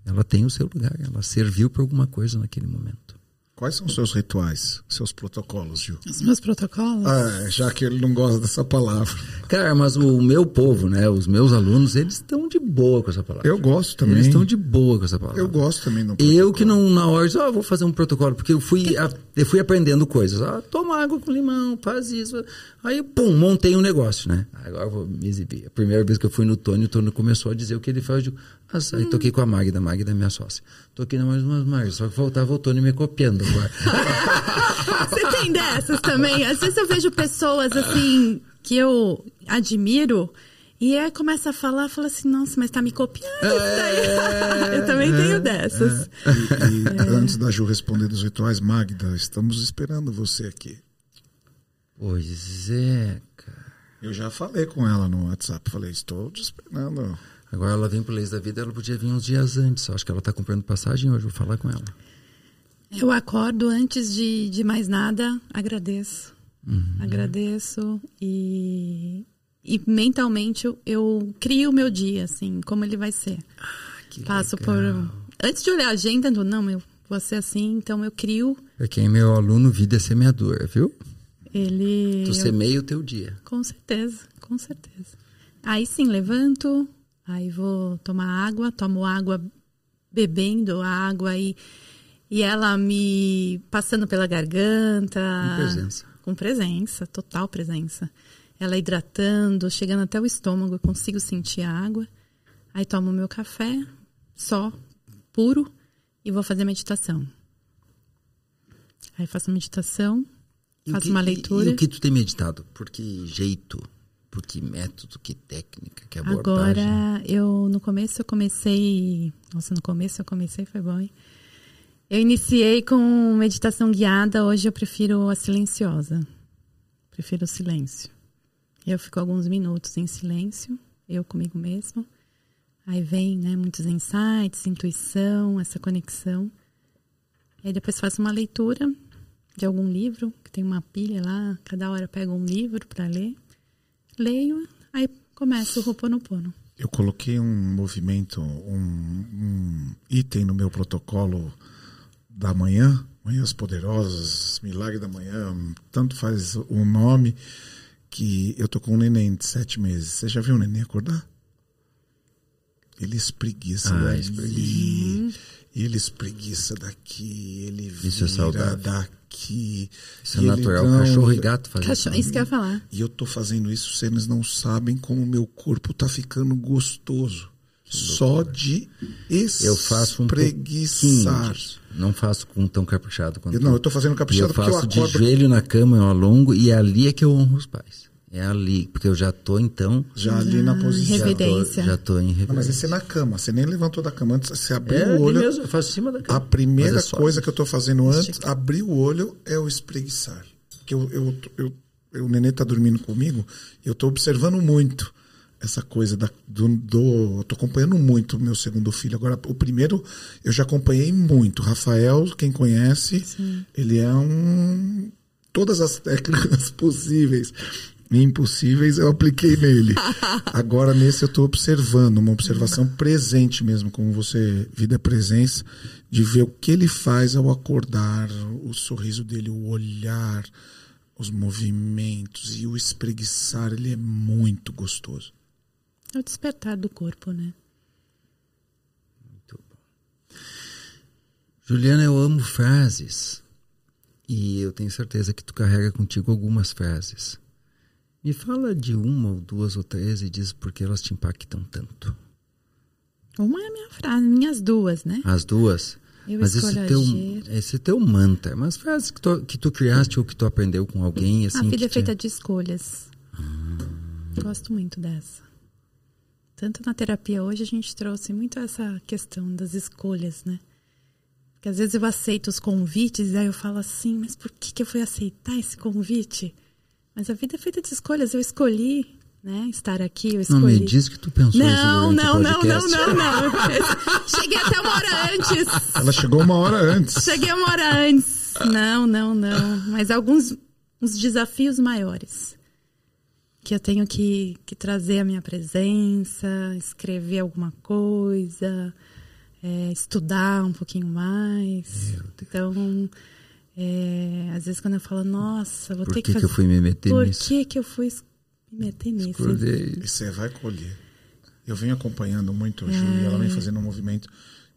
Ela tem o seu lugar, ela serviu para alguma coisa naquele momento. Quais são os seus rituais, seus protocolos, Gil? Os meus protocolos? Ah, já que ele não gosta dessa palavra. Cara, mas o meu povo, né, os meus alunos, eles estão de boa com essa palavra. Eu gosto também. Eles estão de boa com essa palavra. Eu gosto também. Eu que não, na hora, ah, vou fazer um protocolo, porque eu fui, a, eu fui aprendendo coisas. Ah, toma água com limão, faz isso. Aí, pum, montei um negócio, né? Agora eu vou me exibir. A primeira vez que eu fui no Tony, o Tony começou a dizer o que ele faz. Eu digo, ah, aí toquei com a Magda, a Magda é minha sócia. Toquei na mais umas Magda, só que faltava o Tony me copiando agora. Você tem dessas também? Às vezes eu vejo pessoas assim que eu admiro. E aí começa a falar, fala assim, nossa, mas tá me copiando é, Eu também é, tenho dessas. É. E, e é. antes da Ju responder dos rituais, Magda, estamos esperando você aqui. Pois é, cara. Eu já falei com ela no WhatsApp. Falei, estou te esperando. Agora ela vem pro Leis da Vida, ela podia vir uns dias antes. Acho que ela está comprando passagem hoje, vou falar com ela. Eu acordo antes de, de mais nada, agradeço. Uhum. Agradeço e, e mentalmente eu, eu, crio o meu dia, assim, como ele vai ser. Ah, Passo legal. por. Antes de olhar a agenda, não, eu vou ser assim, então eu crio. É quem é meu aluno, vida é semeadora, viu? Ele. Tu semeia o teu dia. Com certeza, com certeza. Aí sim, levanto, aí vou tomar água, tomo água bebendo a água e, e ela me passando pela garganta. Com presença. Com presença, total presença. ela hidratando, chegando até o estômago, eu consigo sentir a água. Aí tomo meu café, só, puro, e vou fazer meditação. Aí faço meditação, E faço que- uma e- leitura. E, o que tu tem meditado? Por que jeito? Por que método? Que técnica? Que abordagem? Agora, eu no começo eu comecei. Nossa, no começo eu comecei, foi bom, hein? Eu iniciei com meditação guiada, hoje eu prefiro a silenciosa. Prefiro o silêncio. Eu fico alguns minutos em silêncio, eu comigo mesmo. Aí vem, né, muitos insights, intuição, essa conexão. Aí depois faço uma leitura de algum livro, que tem uma pilha lá, cada hora pego um livro para ler. Leio, aí começo o Ho'oponopono. Eu coloquei um movimento, um, um item no meu protocolo da manhã, Manhãs Poderosas, Milagre da Manhã, tanto faz o nome, que eu tô com um neném de sete meses. Você já viu o neném acordar? Ele espreguiça Ah, dali, ele espreguiça daqui, ele Isso é vira saudável. Daqui. Isso é natural. não- Cachorro e gato fazem isso. Cachorro, isso que eu ia falar. e eu tô fazendo isso, vocês não sabem como o meu corpo tá ficando gostoso. Só de Eu faço um pouquinho espreguiçar. disso. Não faço com tão caprichado quanto Eu, não, eu tô fazendo caprichado eu porque eu faço de acordo. joelho na cama, eu alongo e é ali é que eu honro os pais. É ali, porque eu já tô então. Já ali na posição. revi- Já tô, já tô em Não, mas esse é na cama. Você nem levantou da cama antes. Você abriu É o olho. mesmo, eu faço cima da cama. A primeira é coisa que eu tô fazendo antes, abrir o olho, é o espreguiçar. Que eu, eu, eu, eu- o nenê tá dormindo comigo, eu tô observando muito essa coisa da, do, do. Eu tô acompanhando muito o meu segundo filho. Agora, o primeiro eu já acompanhei muito. Rafael, quem conhece, ele é um. Todas as técnicas possíveis impossíveis eu apliquei nele. Agora, nesse, eu estou observando, uma observação presente mesmo, como você, vida é presença, de ver o que ele faz ao acordar, o sorriso dele, o olhar, os movimentos e o espreguiçar, ele é muito gostoso. É o despertar do corpo, né? Juliana, eu amo frases. E eu tenho certeza que tu carrega contigo algumas frases. Me fala de uma ou duas ou três e diz por que elas te impactam tanto. Uma é a minha frase, minhas duas, né? As duas. Eu Mas esse teu, esse teu mantra, mas frases que tu, que tu criaste ou que tu aprendeu com alguém, assim. a vida é te- feita de escolhas. Gosto muito dessa. Tanto na terapia hoje a gente trouxe muito essa questão das escolhas, né? Porque às vezes eu aceito os convites e aí eu falo assim, mas por que, que eu fui aceitar esse convite? Mas a vida é feita de escolhas. Eu escolhi, né? Estar aqui, eu Não escolhi. me diz que tu pensou isso Não, durante não, não, não, podcast. não, não. Cheguei até uma hora antes. Ela chegou uma hora antes. Cheguei uma hora antes. Não, não, não. Mas alguns uns desafios maiores. Que eu tenho que, que trazer a minha presença, escrever alguma coisa, é, estudar um pouquinho mais. Então, é, às vezes quando eu falo, nossa, vou Por ter que, que que fazer. eu fui me meter Por nisso? que, que eu fui me meter nisso? Acordei. E você vai colher. Eu venho acompanhando muito a Ju e ela vem fazendo um movimento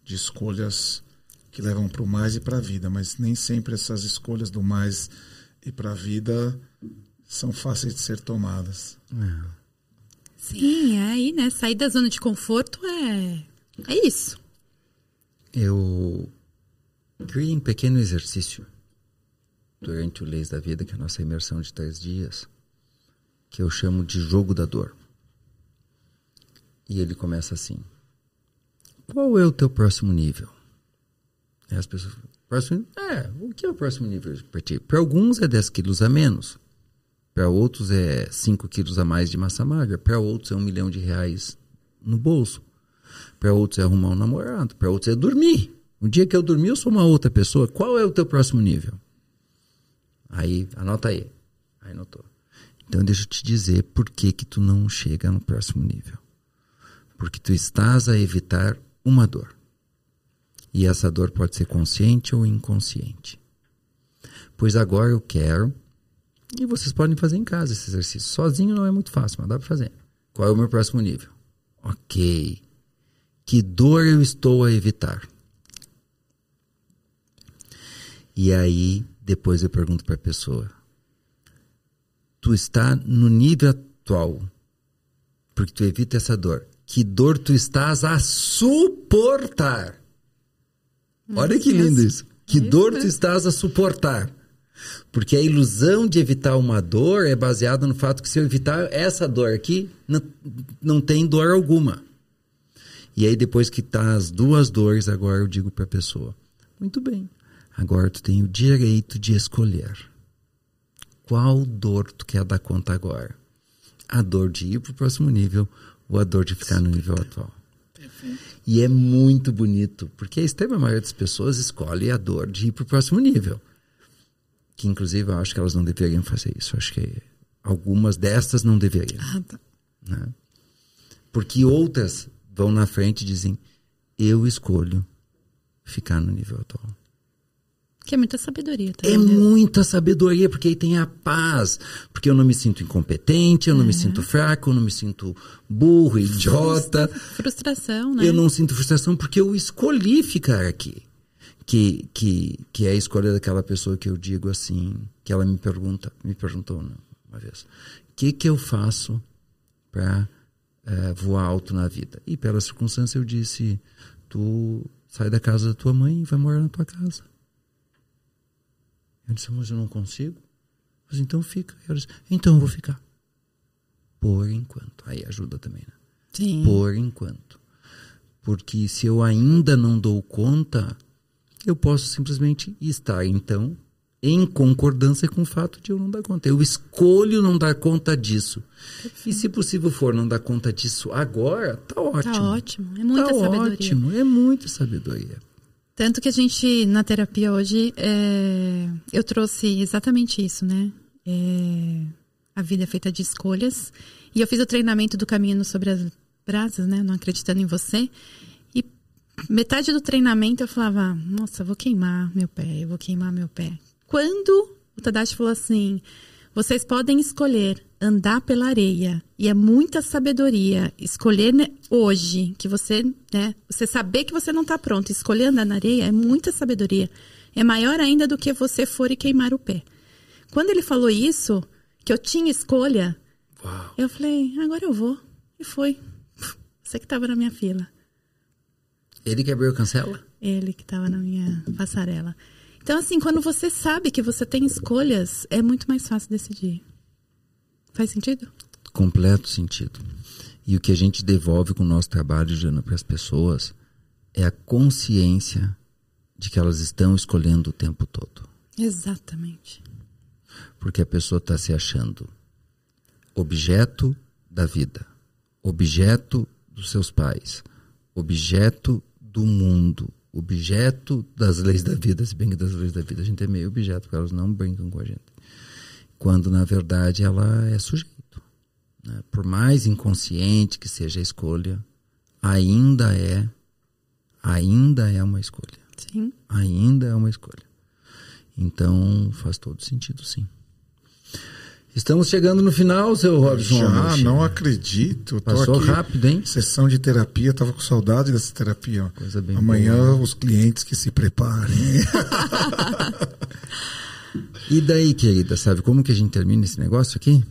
de escolhas que levam para o mais e para a vida, mas nem sempre essas escolhas do mais e para a vida são fáceis de ser tomadas. Sim, é aí, né? Sair da zona de conforto é, é isso. Eu criei um pequeno exercício durante o Leis da Vida, que é a nossa imersão de três dias, que eu chamo de jogo da dor. E ele começa assim: Qual é o teu próximo nível? Aí as pessoas próximo, é, o que é o próximo nível para ti? Para alguns é 10 quilos a menos, para outros é 5 quilos a mais de massa magra, para outros é um milhão de reais no bolso. Para outros é arrumar um namorado, para outros é dormir. O dia que eu dormir, eu sou uma outra pessoa. Qual é o teu próximo nível? Aí, anota aí. Aí anotou. Então deixa eu te dizer por que que tu não chega no próximo nível. Porque tu estás a evitar uma dor. E essa dor pode ser consciente ou inconsciente. Pois agora eu quero, e vocês podem fazer em casa esse exercício. Sozinho não é muito fácil, mas dá para fazer. Qual é o meu próximo nível? Ok. Que dor eu estou a evitar? E aí, depois eu pergunto para a pessoa: Tu está no nível atual, porque tu evita essa dor. Que dor tu estás a suportar. Olha que lindo isso. Que dor tu estás a suportar. Porque a ilusão de evitar uma dor é baseada no fato que se eu evitar essa dor aqui, não, não tem dor alguma. E aí depois que tá as duas dores, agora eu digo para a pessoa: muito bem, agora tu tem o direito de escolher. Qual dor tu quer dar conta agora? A dor de ir para o próximo nível ou a dor de ficar no nível atual? E é muito bonito, porque a extrema maioria das pessoas escolhe a dor de ir para o próximo nível. Que inclusive eu acho que elas não deveriam fazer isso. Eu acho que algumas destas não deveriam. Ah, tá. Né? Porque outras vão na frente e dizem: Eu escolho ficar no nível atual. Que é muita sabedoria também. É né? muita sabedoria, porque aí tem a paz. Porque eu não me sinto incompetente, eu não me sinto fraco, eu não me sinto burro, idiota. Frustração, né? Eu não sinto frustração porque eu escolhi ficar aqui. Que, que, que é a escolha daquela pessoa que eu digo assim, que ela me pergunta, me perguntou uma vez, o que que eu faço para voar alto na vida? E pela circunstância eu disse, tu sai da casa da tua mãe e vai morar na tua casa. Eu disse, mas eu não consigo. Disse, então fica. Eu disse, então eu vou ficar. Por enquanto. Aí ajuda também, né? Sim. Por enquanto. Porque se eu ainda não dou conta, eu posso simplesmente estar, então, em concordância com o fato de eu não dar conta. Eu escolho não dar conta disso. E se possível for não dar conta disso agora, tá ótimo. Tá ótimo. É muita tá sabedoria. ótimo, é muita sabedoria. Tanto que a gente, na terapia hoje, é, eu trouxe exatamente isso, né? É, a vida é feita de escolhas. E eu fiz o treinamento do caminho sobre as brasas, né? Não acreditando em você. E metade do treinamento eu falava, nossa, vou queimar meu pé, eu vou queimar meu pé. Quando o Tadashi falou assim, vocês podem escolher andar pela areia. E é muita sabedoria escolher né, hoje, que você, né, você saber que você não está pronto, escolher andar na areia é muita sabedoria. É maior ainda do que você for e queimar o pé. Quando ele falou isso, que eu tinha escolha, Uau. eu falei, agora eu vou. E foi. Você que estava na minha fila. Ele que abriu a cancela? Ele que estava na minha passarela. Então, assim, quando você sabe que você tem escolhas, é muito mais fácil decidir. Faz sentido? Completo sentido. E o que a gente devolve com o nosso trabalho, Jana, para as pessoas é a consciência de que elas estão escolhendo o tempo todo. Exatamente. Porque a pessoa está se achando objeto da vida, objeto dos seus pais, objeto do mundo, objeto das leis da vida, se bem que das leis da vida a gente é meio objeto, porque elas não brincam com a gente. Quando, na verdade, ela é sujeito. Né? Por mais inconsciente que seja a escolha, ainda é, ainda é uma escolha. Sim. Ainda é uma escolha. Então, faz todo sentido, sim. Estamos chegando no final, seu Robson. Já, Almeida. não acredito. Tô Passou aqui, rápido, hein? Sessão de terapia, tava com saudade dessa terapia. Coisa bem Amanhã boa. os clientes que se preparem. E daí, querida, sabe como que a gente termina esse negócio aqui?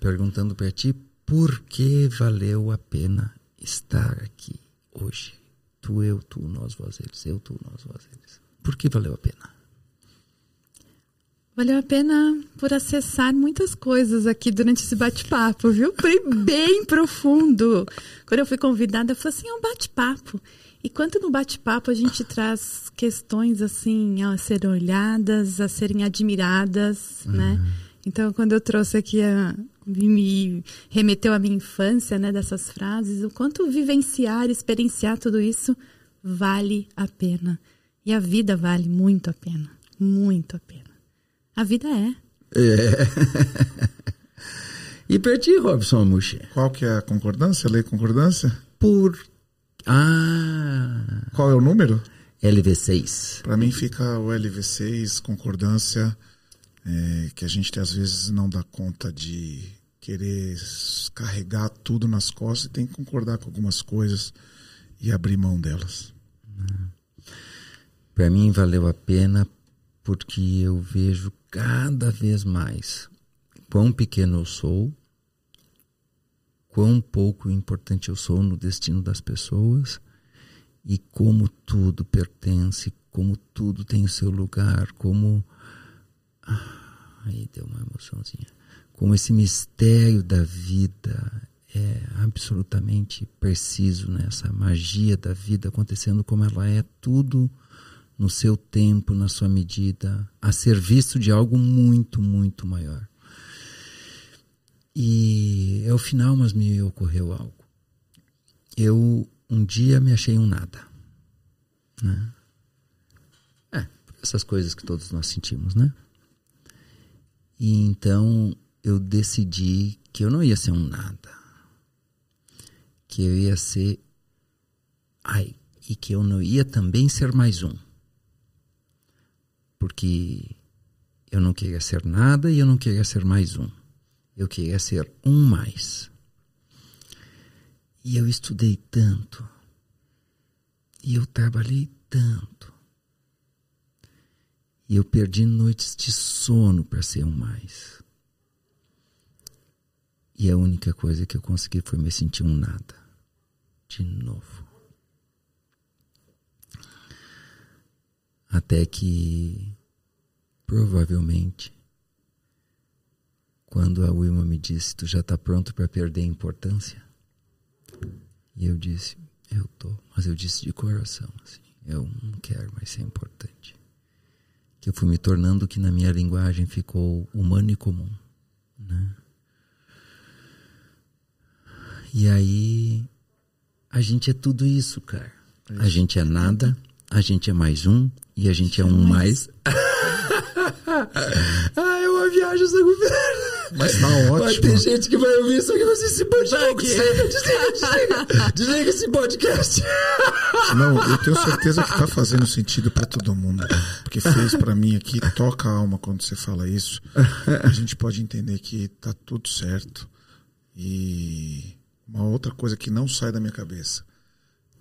Perguntando para ti por que valeu a pena estar aqui hoje. Tu, eu, tu, nós, vós, eles. Eu, tu, nós, vós, eles. Por que valeu a pena? Valeu a pena por acessar muitas coisas aqui durante esse bate-papo, viu? Foi bem profundo. Quando eu fui convidada, eu falei assim, é um bate-papo. E quanto no bate-papo a gente traz questões assim a serem olhadas, a serem admiradas, né? Então, quando eu trouxe aqui a me remeteu à minha infância, né, dessas frases, o quanto vivenciar, experienciar tudo isso vale a pena. E a vida vale muito a pena, muito a pena. A vida é. E para ti, Robson Amushi? Qual que é a concordância? Lei concordância? Por. Ah! Qual é o número? LV6. Para mim fica o LV6, concordância, é, que a gente às vezes não dá conta de querer carregar tudo nas costas e tem que concordar com algumas coisas e abrir mão delas. Para mim valeu a pena porque eu vejo cada vez mais quão pequeno eu sou, quão pouco importante eu sou no destino das pessoas e como tudo pertence, como tudo tem o seu lugar, como. Ah, aí deu uma emoçãozinha. Como esse mistério da vida é absolutamente preciso, né? essa magia da vida acontecendo como ela é, tudo no seu tempo, na sua medida, a serviço de algo muito, muito maior. E é o final, mas me ocorreu algo. Eu um dia me achei um nada. Né? É, essas coisas que todos nós sentimos, né? E então eu decidi que eu não ia ser um nada. Que eu ia ser. Ai, e que eu não ia também ser mais um. Porque eu não queria ser nada e eu não queria ser mais um. Eu queria ser um mais. E eu estudei tanto. E eu trabalhei tanto. E eu perdi noites de sono para ser um mais. E a única coisa que eu consegui foi me sentir um nada. De novo. Até que, provavelmente, quando a Wilma me disse: Tu já está pronto para perder a importância? E eu disse: Eu tô. Mas eu disse de coração: assim, Eu não quero mais ser importante. Que eu fui me tornando que na minha linguagem ficou humano e comum. Né? E aí, a gente é tudo isso, cara. É a gente é nada, a gente é mais um e a gente é um mais. ah, é uma viagem sem governo. Mas tá ótimo. Vai ter gente que vai ouvir isso aqui e vai dizer, esse podcast. Desliga, desliga, desliga. Desliga esse podcast. Não, eu tenho certeza que tá fazendo sentido para todo mundo. Porque fez para mim aqui, toca a alma quando você fala isso. A gente pode entender que tá tudo certo. E uma outra coisa que não sai da minha cabeça.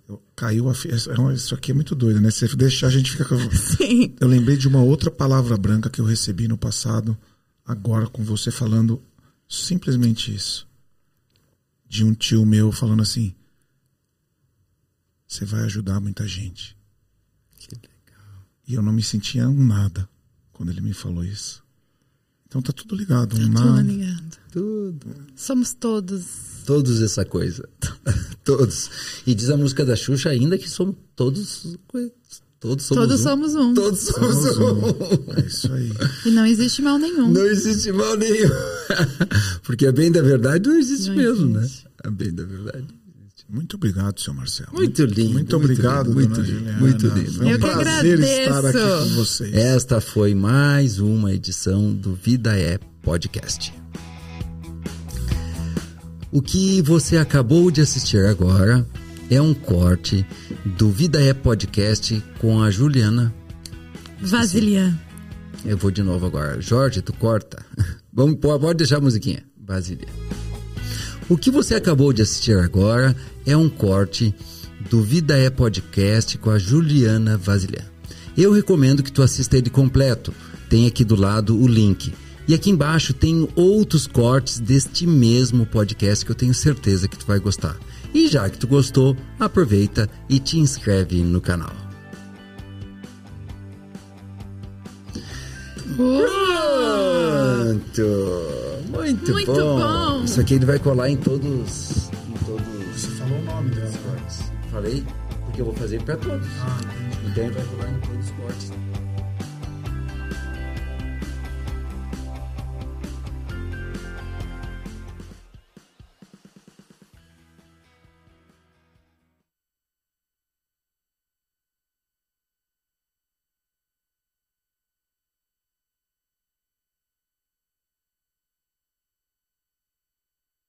Eu, caiu a é Isso aqui é muito doido, né? Você deixa a gente ficar. Sim. Eu lembrei de uma outra palavra branca que eu recebi no passado agora com você falando simplesmente isso. De um tio meu falando assim: Você vai ajudar muita gente. Que legal. E eu não me sentia um nada quando ele me falou isso. Então tá tudo ligado, um tá nada. Tudo ligado. Tudo. Somos todos. Todos essa coisa. todos. E diz a música da Xuxa ainda que somos todos Todos somos Todos um. somos um. Todos somos, somos um. um. É isso aí. E não existe mal nenhum. Não existe mal nenhum. Porque a bem da verdade não existe não mesmo, existe. né? A bem da verdade. Muito obrigado, seu Marcelo. Muito lindo. Muito obrigado, muito lindo. Muito lindo. Muito lindo. Foi um Eu prazer estar aqui com vocês. Esta foi mais uma edição do Vida é Podcast. O que você acabou de assistir agora é um corte do Vida é Podcast com a Juliana Vasilian. Eu vou de novo agora. Jorge, tu corta. Vamos, pode deixar a musiquinha. Vasilian. O que você acabou de assistir agora é um corte do Vida é Podcast com a Juliana Vasilian. Eu recomendo que tu assista ele completo. Tem aqui do lado o link. E aqui embaixo tem outros cortes deste mesmo podcast que eu tenho certeza que tu vai gostar. E já que tu gostou, aproveita e te inscreve no canal. Pronto! Muito, Muito bom. bom. Isso aqui ele vai colar em todos. Em todos Você falou o nome dela. Falei? Porque eu vou fazer para todos. Ah, entendi. Então ele vai colar em todos os cortes.